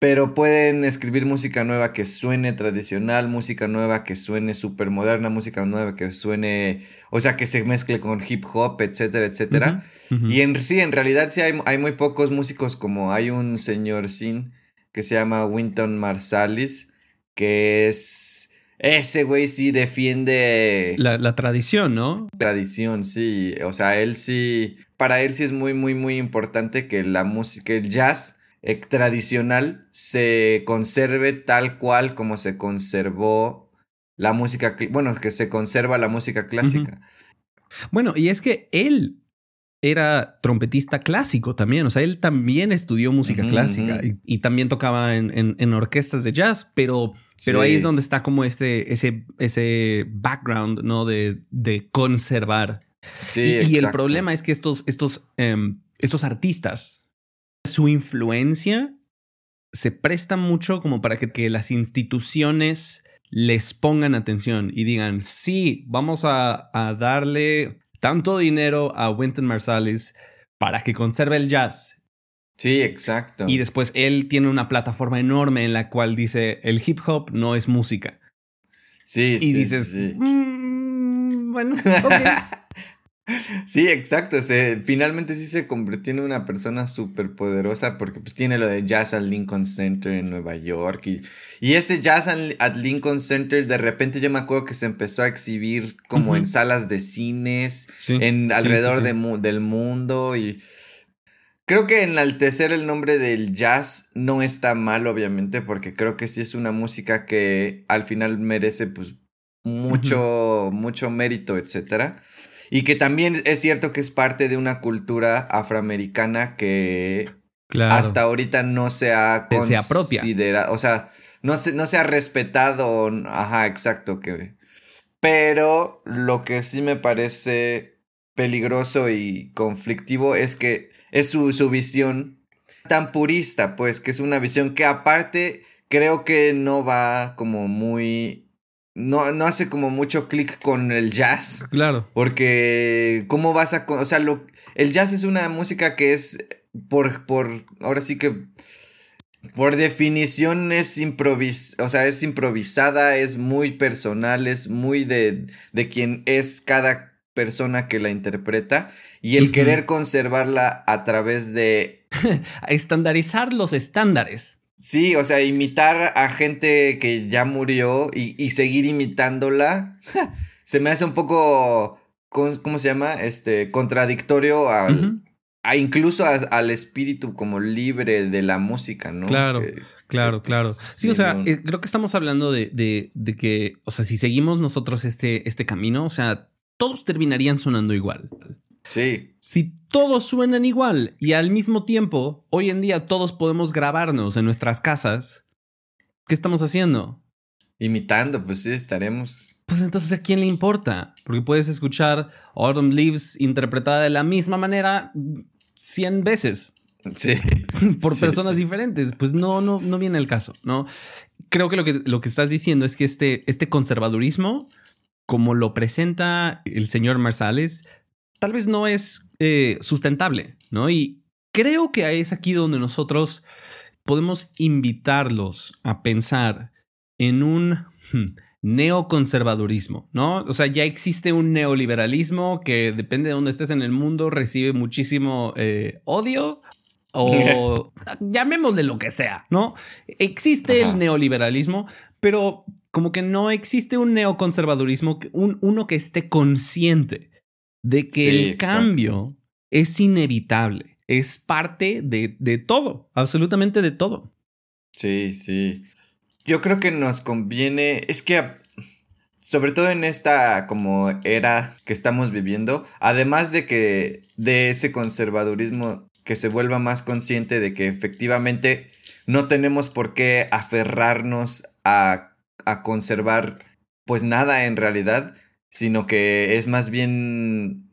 Pero pueden escribir música nueva que suene tradicional, música nueva que suene súper moderna, música nueva que suene, o sea, que se mezcle con hip hop, etcétera, etcétera. Y en sí, en realidad sí hay, hay, muy pocos músicos como hay un señor Sin que se llama Winton Marsalis, que es... Ese güey sí defiende... La, la tradición, ¿no? Tradición, sí. O sea, él sí... Para él sí es muy, muy, muy importante que la música, el jazz eh, tradicional se conserve tal cual como se conservó la música, bueno, que se conserva la música clásica. Bueno, y es que él era trompetista clásico también, o sea, él también estudió música clásica y, también tocaba en, orquestas de jazz, pero, pero ahí es donde está como este, ese, ese background, ¿no? De, de conservar. Sí, y, el problema es que estos, estos, em, estos artistas, su influencia se presta mucho como para que, las instituciones les pongan atención y digan, sí, vamos a, darle tanto dinero a Wynton Marsalis para que conserve el jazz. Sí, exacto. Y después él tiene una plataforma enorme en la cual dice, el hip hop no es música. Sí, y dices, mm, bueno, <laughs> ok. Sí, exacto. finalmente sí se convirtió en una persona súper poderosa porque pues tiene lo de Jazz at Lincoln Center en Nueva York. Y, y ese Jazz at Lincoln Center de repente yo me acuerdo que se empezó a exhibir como en salas de cines, en alrededor del mundo. Y creo que enaltecer el nombre del jazz no está mal, obviamente, porque creo que sí es una música que al final merece pues mucho, mucho mérito, etcétera. Y que también es cierto que es parte de una cultura afroamericana que hasta ahorita no se ha considerado, o sea, no se, no se ha respetado, ajá, exacto, que... Pero lo que sí me parece peligroso y conflictivo es que es su, su visión tan purista, pues, que es una visión que aparte creo que no va como muy no, no hace como mucho clic con el jazz. Claro. Porque, ¿cómo vas a.? O sea, lo, el jazz es una música que es. Por. por ahora sí que. Por definición es improvis o sea, es improvisada, es muy personal, es muy de, de quien es cada persona que la interpreta. Y el querer conservarla a través de. <laughs> Estandarizar los estándares. Sí, o sea, imitar a gente que ya murió y, seguir imitándola, <laughs> se me hace un poco, ¿cómo, se llama? Este, contradictorio al, a incluso al espíritu como libre de la música, ¿no? Claro. claro, claro. Sí, o sea, eh, creo que estamos hablando de, de, de, que, o sea, si seguimos nosotros este, este camino, o sea, todos terminarían sonando igual. Sí. Si todos suenan igual y al mismo tiempo, hoy en día todos podemos grabarnos en nuestras casas, ¿qué estamos haciendo? Imitando, pues sí, estaremos. Pues entonces, ¿a quién le importa? Porque puedes escuchar Autumn Leaves interpretada de la misma manera 100 veces. Sí. <laughs> Por personas diferentes. Pues no, no, no viene el caso, ¿no? Creo que lo que, lo que estás diciendo es que este, este conservadurismo, como lo presenta el señor Marsales, tal vez no es eh, sustentable, ¿no? Y creo que es aquí donde nosotros podemos invitarlos a pensar en un hmm, neoconservadurismo, ¿no? O sea, ya existe un neoliberalismo que depende de dónde estés en el mundo, recibe muchísimo eh, odio o <laughs> llamémosle lo que sea, ¿no? Existe el neoliberalismo, pero como que no existe un neoconservadurismo, un, uno que esté consciente de que el cambio es inevitable, es parte de, de todo, absolutamente de todo. Sí, sí. Yo creo que nos conviene, es que sobre todo en esta como era que estamos viviendo, además de que de ese conservadurismo que se vuelva más consciente de que efectivamente no tenemos por qué aferrarnos a, a conservar pues nada en realidad, sino que es más bien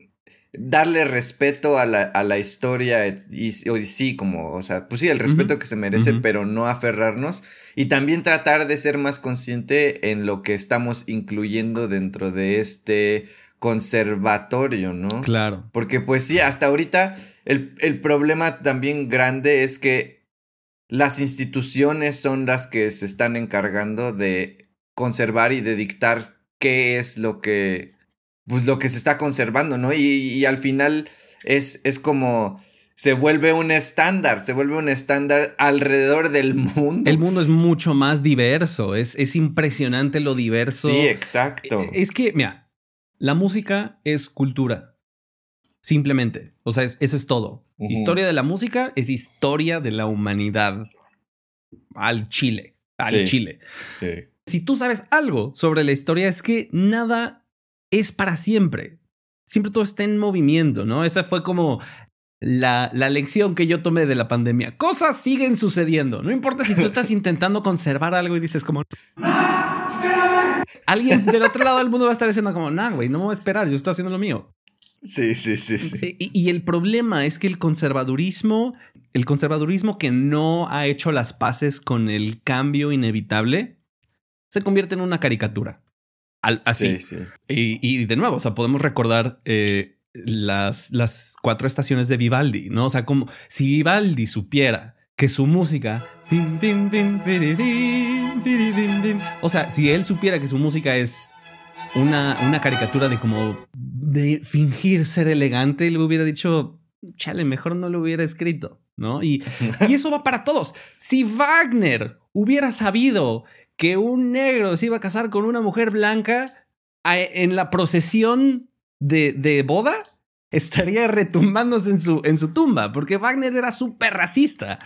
darle respeto a la, a la historia y, sí, como, o sea, pues sí, el respeto que se merece, pero no aferrarnos y también tratar de ser más consciente en lo que estamos incluyendo dentro de este conservatorio, ¿no? Claro. Porque pues sí, hasta ahorita el, el problema también grande es que las instituciones son las que se están encargando de conservar y de dictar qué es lo que pues lo que se está conservando, ¿no? Y, al final es, es como se vuelve un estándar, se vuelve un estándar alrededor del mundo. El mundo es mucho más diverso, es, es impresionante lo diverso. Sí, exacto. E, es que, mira, la música es cultura, simplemente. O sea, eso es todo. Historia de la música es historia de la humanidad al Chile, al Chile. Sí. Si tú sabes algo sobre la historia es que nada es para siempre. Siempre todo está en movimiento, ¿no? Esa fue como la, la, lección que yo tomé de la pandemia. Cosas siguen sucediendo. No importa si tú estás <laughs> intentando conservar algo y dices como... Alguien <laughs> del otro lado del mundo va a estar diciendo como, nah, güey, no me voy a esperar, yo estoy haciendo lo mío. Sí, sí, sí, sí. Y, y, el problema es que el conservadurismo, el conservadurismo que no ha hecho las paces con el cambio inevitable, se convierte en una caricatura así. Y, de nuevo, o sea, podemos recordar eh, las, las cuatro estaciones de Vivaldi, ¿no? O sea, como si Vivaldi supiera que su música... O sea, si él supiera que su música es una, una caricatura de como de fingir ser elegante, le hubiera dicho, chale, mejor no lo hubiera escrito, ¿no? Y, y eso va para todos. Si Wagner hubiera sabido que un negro se iba a casar con una mujer blanca en la procesión de, de boda, estaría retumbándose en su, en su tumba, porque Wagner era súper racista.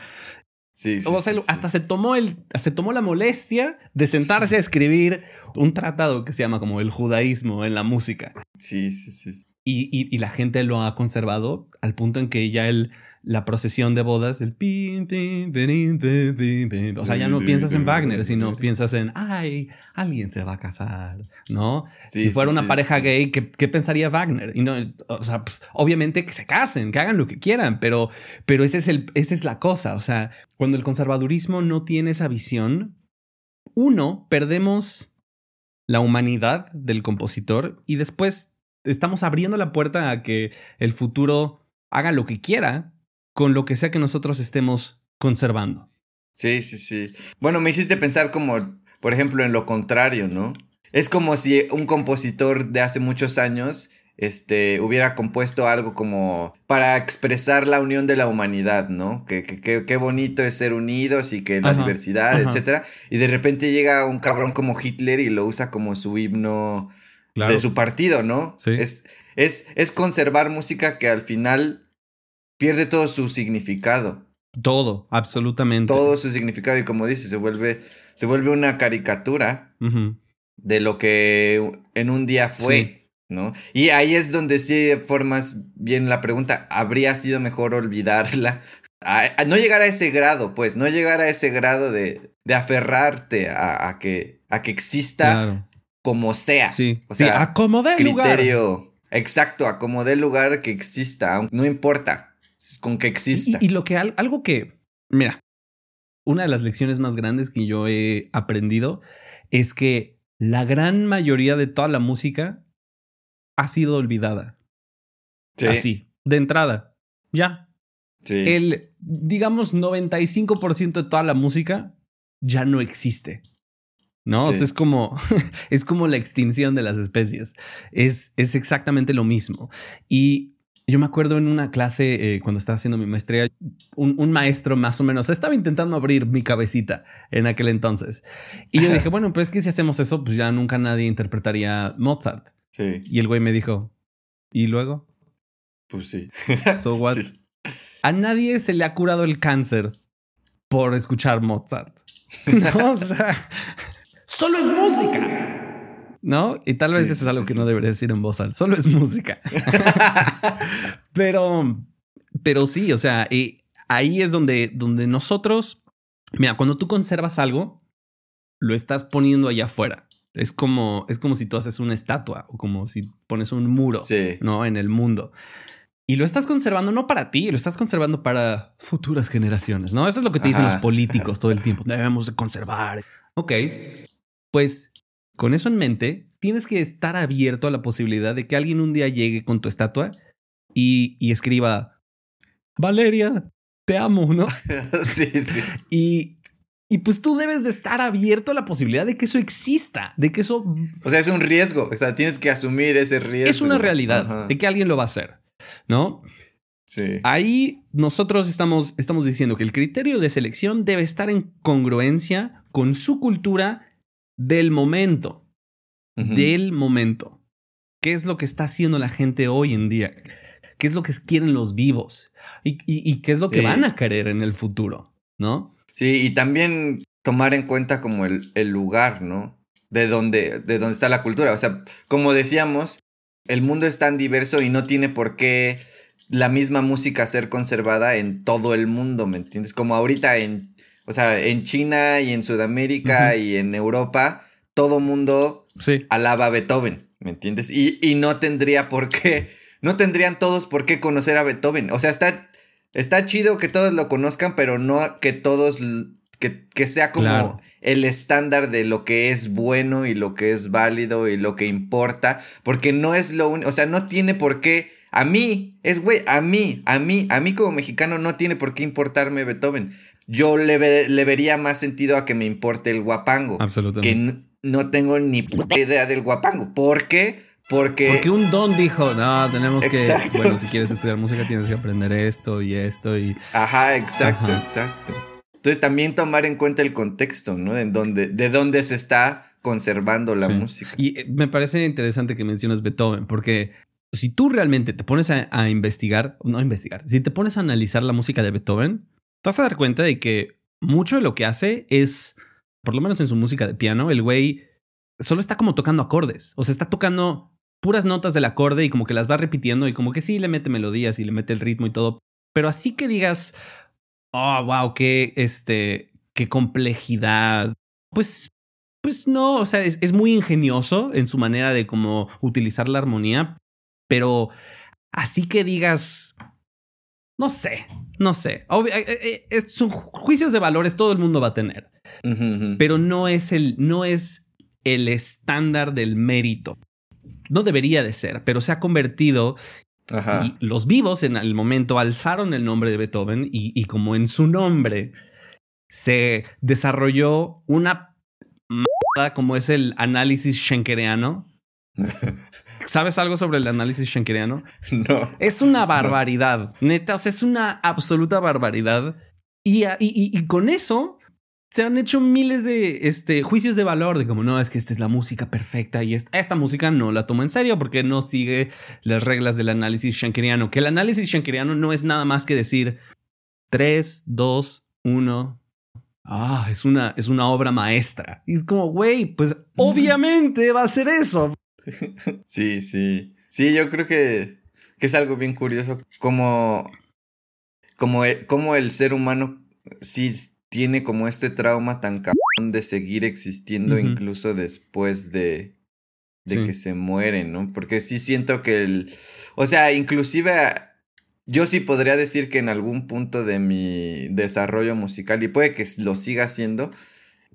Sí, o sea, hasta se tomó, el, se tomó la molestia de sentarse a escribir un tratado que se llama como el judaísmo en la música. Sí, sí, sí. Y, y, y la gente lo ha conservado al punto en que ya él la procesión de bodas, el pim, pim, pim, pim, O sea, ya no piensas en Wagner, sino piensas en, ay, alguien se va a casar, ¿no? si fuera una pareja gay, ¿qué, ¿qué, pensaría Wagner? Y no, o sea, pues, obviamente que se casen, que hagan lo que quieran, pero, pero ese es el, esa es la cosa. O sea, cuando el conservadurismo no tiene esa visión, uno, perdemos la humanidad del compositor y después estamos abriendo la puerta a que el futuro haga lo que quiera con lo que sea que nosotros estemos conservando. Sí, sí, sí. Bueno, me hiciste pensar como, por ejemplo, en lo contrario, ¿no? Es como si un compositor de hace muchos años este, hubiera compuesto algo como para expresar la unión de la humanidad, ¿no? Que qué bonito es ser unidos y que la diversidad, etcétera. Y de repente llega un cabrón como Hitler y lo usa como su himno de su partido, ¿no? Sí. Es, es, es conservar música que al final pierde todo su significado. Todo, absolutamente. Todo su significado y como dice, se vuelve, se vuelve una caricatura de lo que en un día fue, ¿no? Y ahí es donde sí formas bien la pregunta, ¿habría sido mejor olvidarla? no llegar a ese grado, pues, no llegar a ese grado de, de aferrarte a, que, a que exista como sea. Sí, o sea, a como criterio. Exacto, a como dé lugar que exista, no importa con que exista. Y, lo que algo que, mira, una de las lecciones más grandes que yo he aprendido es que la gran mayoría de toda la música ha sido olvidada. Sí. Así, de entrada. Ya. Sí. El, digamos, 95% de toda la música ya no existe. ¿No? O sea, es como, <laughs> es como la extinción de las especies. Es, es exactamente lo mismo. Y yo me acuerdo en una clase, eh, cuando estaba haciendo mi maestría, un, maestro más o menos estaba intentando abrir mi cabecita en aquel entonces. Y yo dije, <laughs> bueno, pues es que si hacemos eso, pues ya nunca nadie interpretaría Mozart. Sí. Y el güey me dijo, ¿y luego? Pues sí. <laughs> So what? A nadie se le ha curado el cáncer por escuchar Mozart. <laughs> ¿No? O sea, solo es música. ¿No? Y tal vez eso es algo que no debería decir en voz alta. Solo es música. <laughs> pero, pero sí, o sea, y ahí es donde, donde nosotros, mira, cuando tú conservas algo, lo estás poniendo allá afuera. Es como, es como si tú haces una estatua o como si pones un muro, ¿no? En el mundo. Y lo estás conservando no para ti, lo estás conservando para futuras generaciones, ¿no? Eso es lo que te dicen los políticos todo el tiempo. Debemos de conservar. Ok, pues con eso en mente, tienes que estar abierto a la posibilidad de que alguien un día llegue con tu estatua y, y escriba, Valeria, te amo, ¿no? <laughs> sí, sí. Y, y pues tú debes de estar abierto a la posibilidad de que eso exista, de que eso... O sea, es un riesgo, o sea, tienes que asumir ese riesgo. Es una realidad de que alguien lo va a hacer, ¿no? Sí. Ahí nosotros estamos, estamos diciendo que el criterio de selección debe estar en congruencia con su cultura del momento. Del momento. ¿Qué es lo que está haciendo la gente hoy en día? ¿Qué es lo que quieren los vivos? ¿Y, qué es lo que van a querer en el futuro? ¿No? Sí, y también tomar en cuenta como el, el lugar, ¿no? De donde, de donde está la cultura. O sea, como decíamos, el mundo es tan diverso y no tiene por qué la misma música ser conservada en todo el mundo, ¿me entiendes? Como ahorita en, o sea, en China y en Sudamérica y en Europa, todo mundo alaba a Beethoven, ¿me entiendes? Y, y no tendría por qué, no tendrían todos por qué conocer a Beethoven. O sea, está Está chido que todos lo conozcan, pero no que todos, que, que sea como el estándar de lo que es bueno y lo que es válido y lo que importa, porque no es lo único, o sea, no tiene por qué, a mí, es güey, a mí, a mí, a mí como mexicano no tiene por qué importarme Beethoven. Yo le, le vería más sentido a que me importe el guapango. Absolutamente. Que no tengo ni idea del guapango. ¿Por qué? Porque, Porque un don dijo, no, tenemos que, bueno, si quieres estudiar música tienes que aprender esto y esto y... Ajá, exacto, exacto. Entonces también tomar en cuenta el contexto, ¿no? En donde, de dónde se está conservando la música. Y eh, me parece interesante que mencionas Beethoven, porque si tú realmente te pones a, a investigar, no a investigar, si te pones a analizar la música de Beethoven, te vas a dar cuenta de que mucho de lo que hace es, por lo menos en su música de piano, el güey solo está como tocando acordes, o sea, está tocando puras notas del acorde y como que las va repitiendo y como que sí le mete melodías y le mete el ritmo y todo. Pero así que digas, oh, wow, qué, este, qué complejidad. Pues, pues no, o sea, es, muy ingenioso en su manera de como utilizar la armonía, pero así que digas, no sé, no sé. Eh, eh, son juicios de valores, todo el mundo va a tener. Pero no es el, no es el estándar del mérito no debería de ser, pero se ha convertido Y los vivos en el momento alzaron el nombre de Beethoven y, como en su nombre se desarrolló una como es el análisis schenkeriano. <laughs> ¿Sabes algo sobre el análisis schenkeriano? <laughs> No. Es una barbaridad, neta, o sea, es una absoluta barbaridad. y, y con eso se han hecho miles de este, juicios de valor de como no, es que esta es la música perfecta y esta, música no la tomo en serio porque no sigue las reglas del análisis shankeriano. Que el análisis shankeriano no es nada más que decir 3, 2, 1. Ah, es una, es una obra maestra. Y es como, güey, pues <laughs> obviamente va a ser eso. <laughs> Sí, sí. Sí, yo creo que, que es algo bien curioso como, como, como el ser humano sí tiene como este trauma tan cabrón de seguir existiendo incluso después de, de que se mueren, ¿no? Porque sí siento que el... O sea, inclusive yo sí podría decir que en algún punto de mi desarrollo musical, y puede que lo siga haciendo,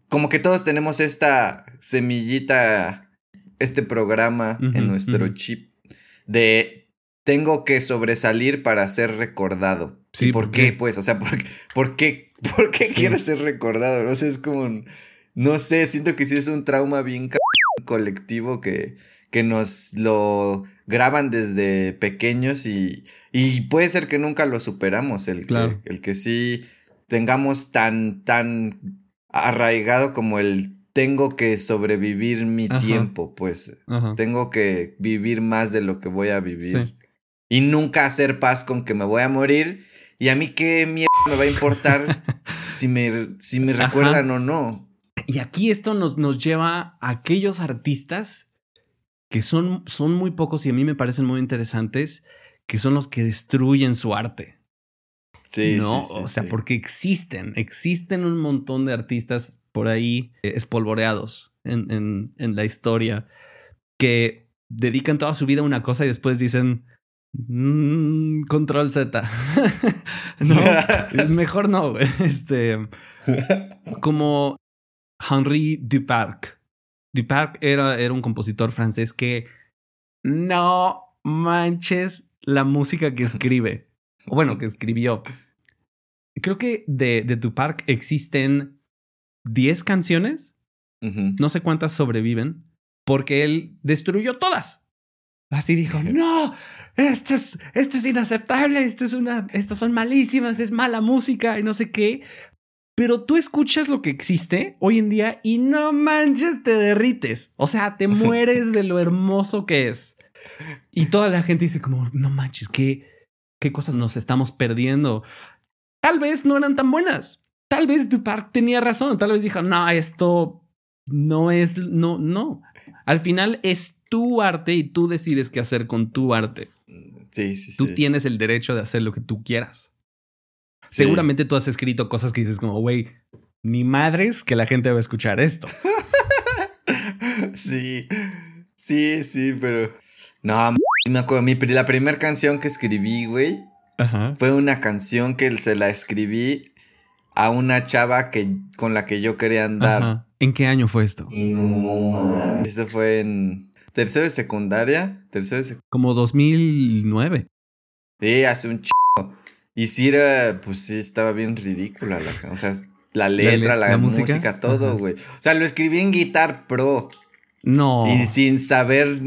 como que todos tenemos esta semillita, este programa en nuestro chip de tengo que sobresalir para ser recordado. Sí, ¿Por qué? Pues, o sea, ¿por, por qué ¿Por qué quieres ser recordado? No sé, es como. No sé, siento que sí es un trauma bien colectivo que, que nos lo graban desde pequeños y, y puede ser que nunca lo superamos. El, que, el que sí tengamos tan, tan arraigado como el tengo que sobrevivir mi tiempo, pues tengo que vivir más de lo que voy a vivir. Y nunca hacer paz con que me voy a morir y a mí qué mierda me va a importar <laughs> si me, si me recuerdan o no. Y aquí esto nos, nos lleva a aquellos artistas que son, son muy pocos y a mí me parecen muy interesantes, que son los que destruyen su arte. Sí, ¿no? Sí, o sea, porque existen, existen un montón de artistas por ahí eh, espolvoreados en, en, en, la historia que dedican toda su vida a una cosa y después dicen mmm, control Z. <laughs> no, <laughs> mejor no. Este, como Henri Duparc. Duparc era, era un compositor francés que no manches la música que <laughs> escribe. O bueno, que escribió. Creo que de, de Duparc existen 10 canciones. No sé cuántas sobreviven. Porque él destruyó todas. Así dijo, no, esto es, esto es inaceptable, esto es una, estas son malísimas, es mala música y no sé qué. Pero tú escuchas lo que existe hoy en día y no manches, te derrites. O sea, te <laughs> mueres de lo hermoso que es. Y toda la gente dice como, no manches, qué, qué cosas nos estamos perdiendo. Tal vez no eran tan buenas. Tal vez Duparc tenía razón. Tal vez dijo, no, esto no es, no, no. Al final es tu arte y tú decides qué hacer con tu arte. Sí, sí, Tú tienes el derecho de hacer lo que tú quieras. Seguramente tú has escrito cosas que dices como, güey, ni madres que la gente va a escuchar esto. <laughs> sí, sí, sí, pero... No, me acuerdo, mi, la primera canción que escribí, güey, fue una canción que se la escribí a una chava que, con la que yo quería andar. ¿En qué año fue esto? Eso fue en tercero de secundaria. Tercero de Como 2009. Sí, hace un chico. Y sí era, pues sí, estaba bien ridícula la O sea, la letra, la, música? todo, güey. O sea, lo escribí en Guitar Pro. No. Y sin saber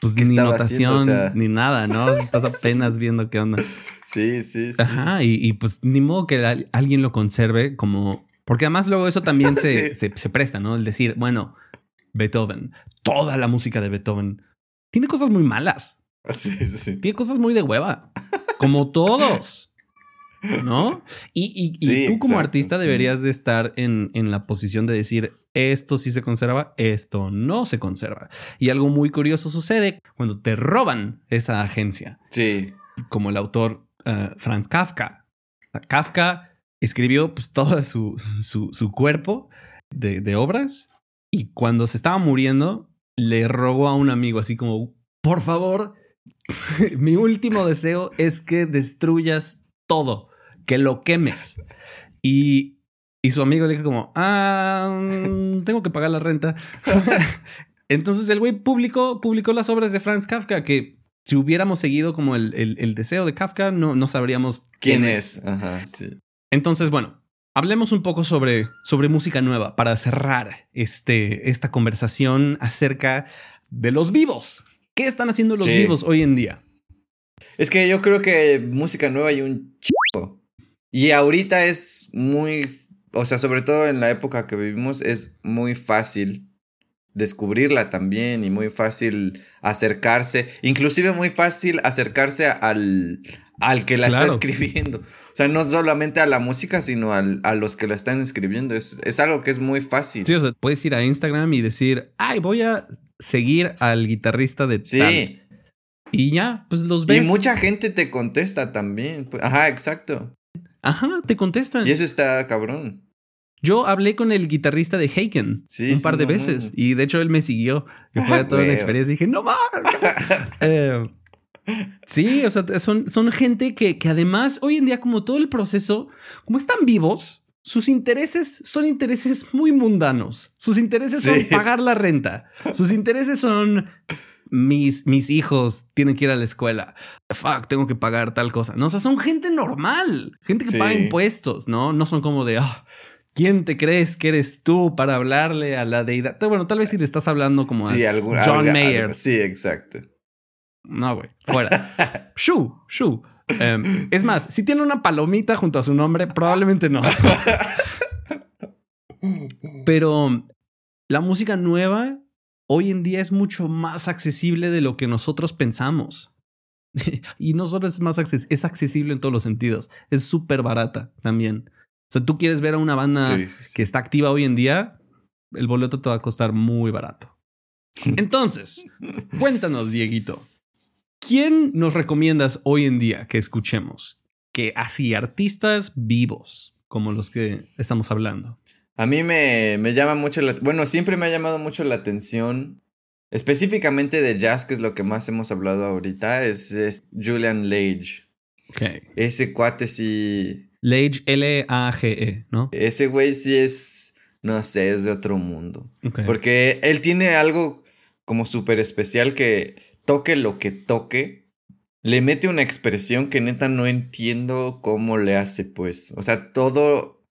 pues ni notación, ni nada, ¿no? <laughs> Estás apenas viendo qué onda. Sí, sí, sí. Ajá, y, pues ni modo que alguien lo conserve como... Porque además luego eso también <laughs> se, se, presta, ¿no? El decir, bueno, Beethoven, toda la música de Beethoven, tiene cosas muy malas. Sí, sí. Tiene cosas muy de hueva, como todos. ¿No? Y, y, tú como artista deberías de estar en, en, la posición de decir, esto sí se conserva, esto no se conserva. Y algo muy curioso sucede cuando te roban esa agencia. Sí. Como el autor uh, Franz Kafka. Kafka escribió pues, todo su, su, su cuerpo de, de obras y cuando se estaba muriendo le rogó a un amigo así como, por favor, <laughs> mi último deseo es que destruyas todo, que lo quemes. Y, y su amigo le dijo como, ah, mm, tengo que pagar la renta. <laughs> Entonces el güey publicó, publicó las obras de Franz Kafka que si hubiéramos seguido como el, el, deseo de Kafka, no, no sabríamos quién, es. Entonces, bueno, hablemos un poco sobre, sobre música nueva para cerrar este, esta conversación acerca de los vivos. ¿Qué están haciendo los vivos hoy en día? Es que yo creo que música nueva hay un chico. Y ahorita es muy, o sea, sobre todo en la época que vivimos, es muy fácil descubrirla también y muy fácil acercarse, inclusive muy fácil acercarse al, al que la está escribiendo. O sea, no solamente a la música, sino al, a los que la están escribiendo. Es, es, algo que es muy fácil. Sí, o sea, puedes ir a Instagram y decir, ay, voy a seguir al guitarrista de sí. Y ya, pues los ves. Y mucha gente te contesta también. Ajá, exacto. Ajá, te contestan. Y eso está cabrón. Yo hablé con el guitarrista de Haken un par de veces y de hecho él me siguió. Fue toda una experiencia. Dije, no más. <laughs> eh, sí, o sea, son, son gente que, que además hoy en día como todo el proceso, como están vivos, sus intereses son intereses muy mundanos. Sus intereses son pagar la renta. Sus intereses son mis, mis hijos tienen que ir a la escuela. Fuck, tengo que pagar tal cosa. No, o sea, son gente normal, gente que paga impuestos, ¿no? No son como de, ah, ¿quién te crees que eres tú para hablarle a la deidad? Bueno, tal vez si le estás hablando como a John Mayer. sí, exacto. No, güey, fuera. <laughs> Shu, Shu. Em, es más, si tiene una palomita junto a su nombre, probablemente no. Pero la música nueva hoy en día es mucho más accesible de lo que nosotros pensamos. <laughs> y no solo es más accesible, es accesible en todos los sentidos. Es súper barata también. O sea, tú quieres ver a una banda que está activa hoy en día, el boleto te va a costar muy barato. <laughs> Entonces, cuéntanos, Dieguito, ¿quién nos recomiendas hoy en día que escuchemos? Que así, artistas vivos, como los que estamos hablando. A mí me, me llama mucho la... Bueno, siempre me ha llamado mucho la atención, específicamente de jazz, que es lo que más hemos hablado ahorita, es, Julian Lage. Okay. Ese cuate sí... Lage, L-A-G-E, ¿no? Ese güey sí es, no sé, es de otro mundo. Porque él tiene algo como súper especial que toque lo que toque, le mete una expresión que neta no entiendo cómo le hace, pues. O sea, todo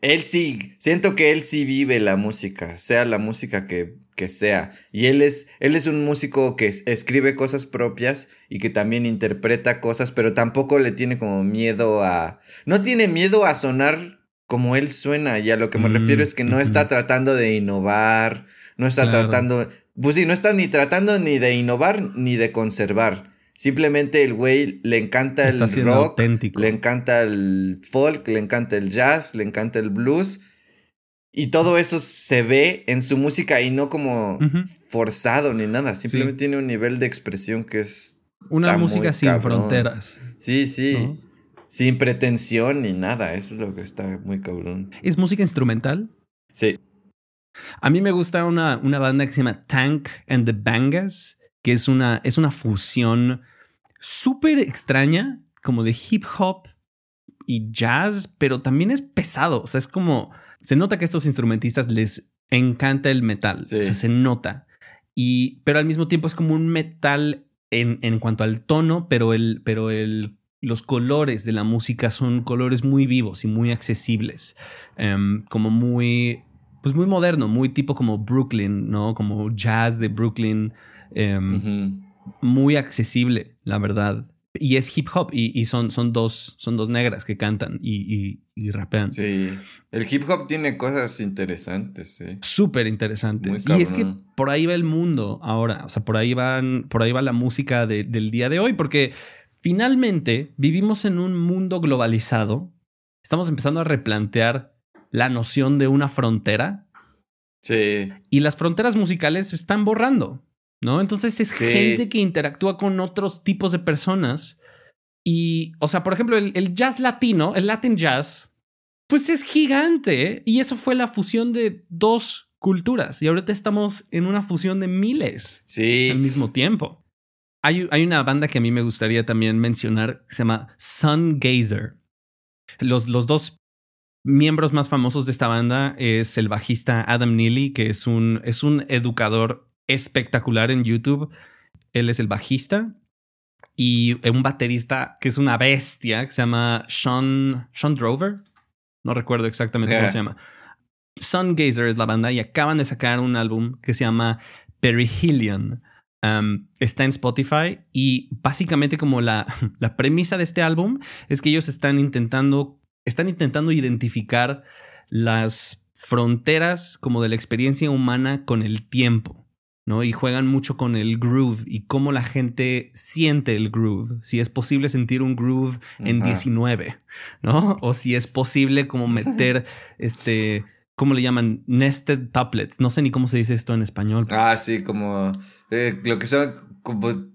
él sí, siento que él sí vive la música, sea la música que, que sea. Y él es, él es un músico que escribe cosas propias y que también interpreta cosas, pero tampoco le tiene como miedo a... No tiene miedo a sonar como él suena. Y a lo que me refiero es que no está tratando de innovar, no está tratando... Pues sí, no está ni tratando ni de innovar ni de conservar. Simplemente el güey le encanta el rock, le encanta el folk, le encanta el jazz, le encanta el blues. Y todo eso se ve en su música y no como forzado ni nada. Simplemente tiene un nivel de expresión que es. Una música sin fronteras. Sí, sí. Sin pretensión ni nada. Eso es lo que está muy cabrón. ¿Es música instrumental? Sí. A mí me gusta una, una banda que se llama Tank and the Bangas que es una, es una fusión súper extraña, como de hip hop y jazz, pero también es pesado. O sea, es como. Se nota que a estos instrumentistas les encanta el metal. O sea, se nota. Y, pero al mismo tiempo es como un metal en, en cuanto al tono, pero, el, pero el, los colores de la música son colores muy vivos y muy accesibles. Em, como muy. Pues muy moderno, muy tipo como Brooklyn, ¿no? Como jazz de Brooklyn. Em, muy accesible, la verdad. Y es hip hop y, son, son, dos, son dos negras que cantan y, y, rapean. Sí, el hip hop tiene cosas interesantes. Sí. Súper interesantes. Y es que por ahí va el mundo ahora. O sea, por ahí, van, por ahí va la música del día de hoy porque finalmente vivimos en un mundo globalizado. Estamos empezando a replantear la noción de una frontera. Sí. Y las fronteras musicales se están borrando. ¿No? Entonces es gente que interactúa con otros tipos de personas. Y, o sea, por ejemplo, el, jazz latino, el Latin jazz, pues es gigante. Y eso fue la fusión de dos culturas. Y ahorita estamos en una fusión de miles sí. al mismo tiempo. Hay, hay una banda que a mí me gustaría también mencionar que se llama Sun Gazer. Los, los dos miembros más famosos de esta banda es el bajista Adam Neely, que es un, es un educador espectacular en YouTube. Él es el bajista y un baterista que es una bestia que se llama Sean, Sean Drover. No recuerdo exactamente cómo se <laughs> llama. Sun Gazer es la banda y acaban de sacar un álbum que se llama Perihelion. Um, está en Spotify y básicamente como la, <laughs> la premisa de este álbum es que ellos están intentando, están intentando identificar las fronteras como de la experiencia humana con el tiempo. ¿No? Y juegan mucho con el groove y cómo la gente siente el groove. Si es posible sentir un groove en 19, ¿no? O si es posible como meter <laughs> este. ¿Cómo le llaman? Nested tuplets. No sé ni cómo se dice esto en español. Ah, sí, como eh, lo que son como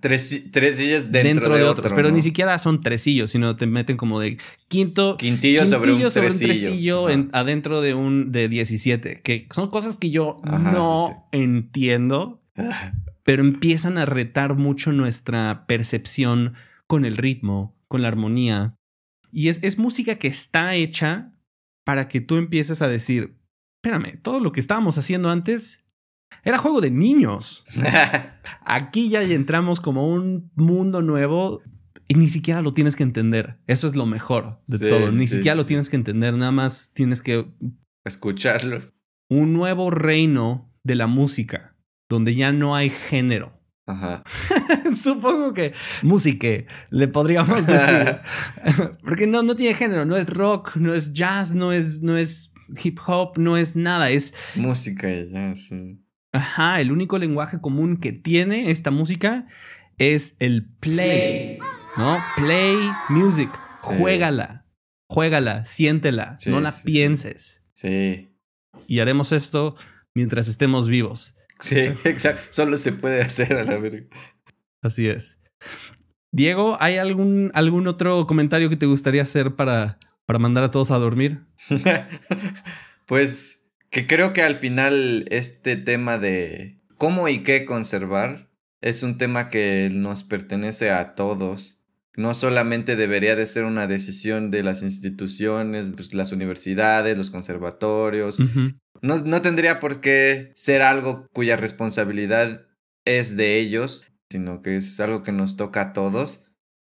Tres, sillas dentro, de, otros. pero ni siquiera son tresillos, sino te meten como de quinto. Quintillo, sobre un tresillo. adentro de un de 17. Que son cosas que yo no entiendo, <sighs> pero empiezan a retar mucho nuestra percepción con el ritmo, con la armonía. Y es, es música que está hecha para que tú empieces a decir: Espérame, todo lo que estábamos haciendo antes era juego de niños. <laughs> Aquí ya entramos como un mundo nuevo y ni siquiera lo tienes que entender. Eso es lo mejor de todo. Ni siquiera lo tienes que entender, nada más tienes que escucharlo. Un nuevo reino de la música, donde ya no hay género. Ajá. <laughs> Supongo que música le podríamos decir. <laughs> Porque no, no tiene género, no es rock, no es jazz, no es, no es hip hop, no es nada, es música ya, sí. Ajá, el único lenguaje común que tiene esta música es el play, ¿no? Play music, juégala. juégala, siéntela, no la pienses. Sí. Y haremos esto mientras estemos vivos. Sí, <laughs> exacto. Solo se puede hacer a la verga. Así es. Diego, ¿hay algún, algún otro comentario que te gustaría hacer para, para mandar a todos a dormir? <laughs> pues que creo que al final este tema de cómo y qué conservar es un tema que nos pertenece a todos. No solamente debería de ser una decisión de las instituciones, pues, las universidades, los conservatorios. no, no tendría por qué ser algo cuya responsabilidad es de ellos, sino que es algo que nos toca a todos.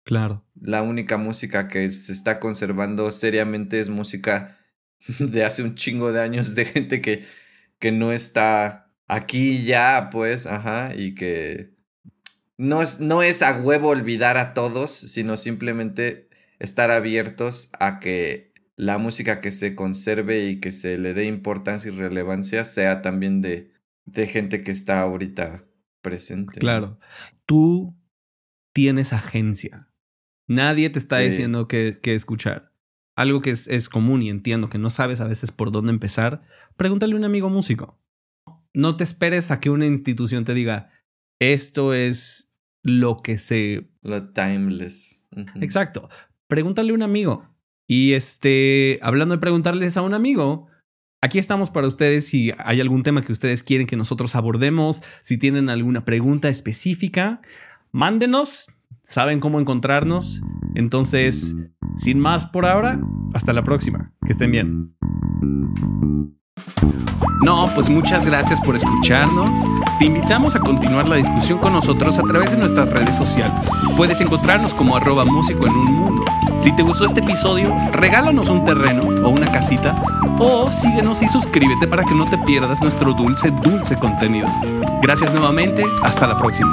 Claro. La única música que se está conservando seriamente es música <laughs> de hace un chingo de años de gente que, que no está aquí ya, pues, ajá, y que no es, no es a huevo olvidar a todos, sino simplemente estar abiertos a que la música que se conserve y que se le dé importancia y relevancia sea también de, de gente que está ahorita presente. Claro. Tú tienes agencia. Nadie te está diciendo que, escuchar. Algo que es, es común y entiendo que no sabes a veces por dónde empezar. Pregúntale a un amigo músico. No te esperes a que una institución te diga, esto es lo que se... Lo timeless. Exacto. Pregúntale a un amigo. Y este, hablando de preguntarles a un amigo, Aquí estamos para ustedes si hay algún tema que ustedes quieren que nosotros abordemos, si tienen alguna pregunta específica, mándenos, saben cómo encontrarnos. Entonces, sin más por ahora, hasta la próxima. Que estén bien. No, pues muchas gracias por escucharnos. Te invitamos a continuar la discusión con nosotros a través de nuestras redes sociales. Puedes encontrarnos como arroba músico en un mundo. Si te gustó este episodio, regálanos un terreno o una casita o síguenos y suscríbete para que no te pierdas nuestro dulce, dulce contenido. Gracias nuevamente, hasta la próxima.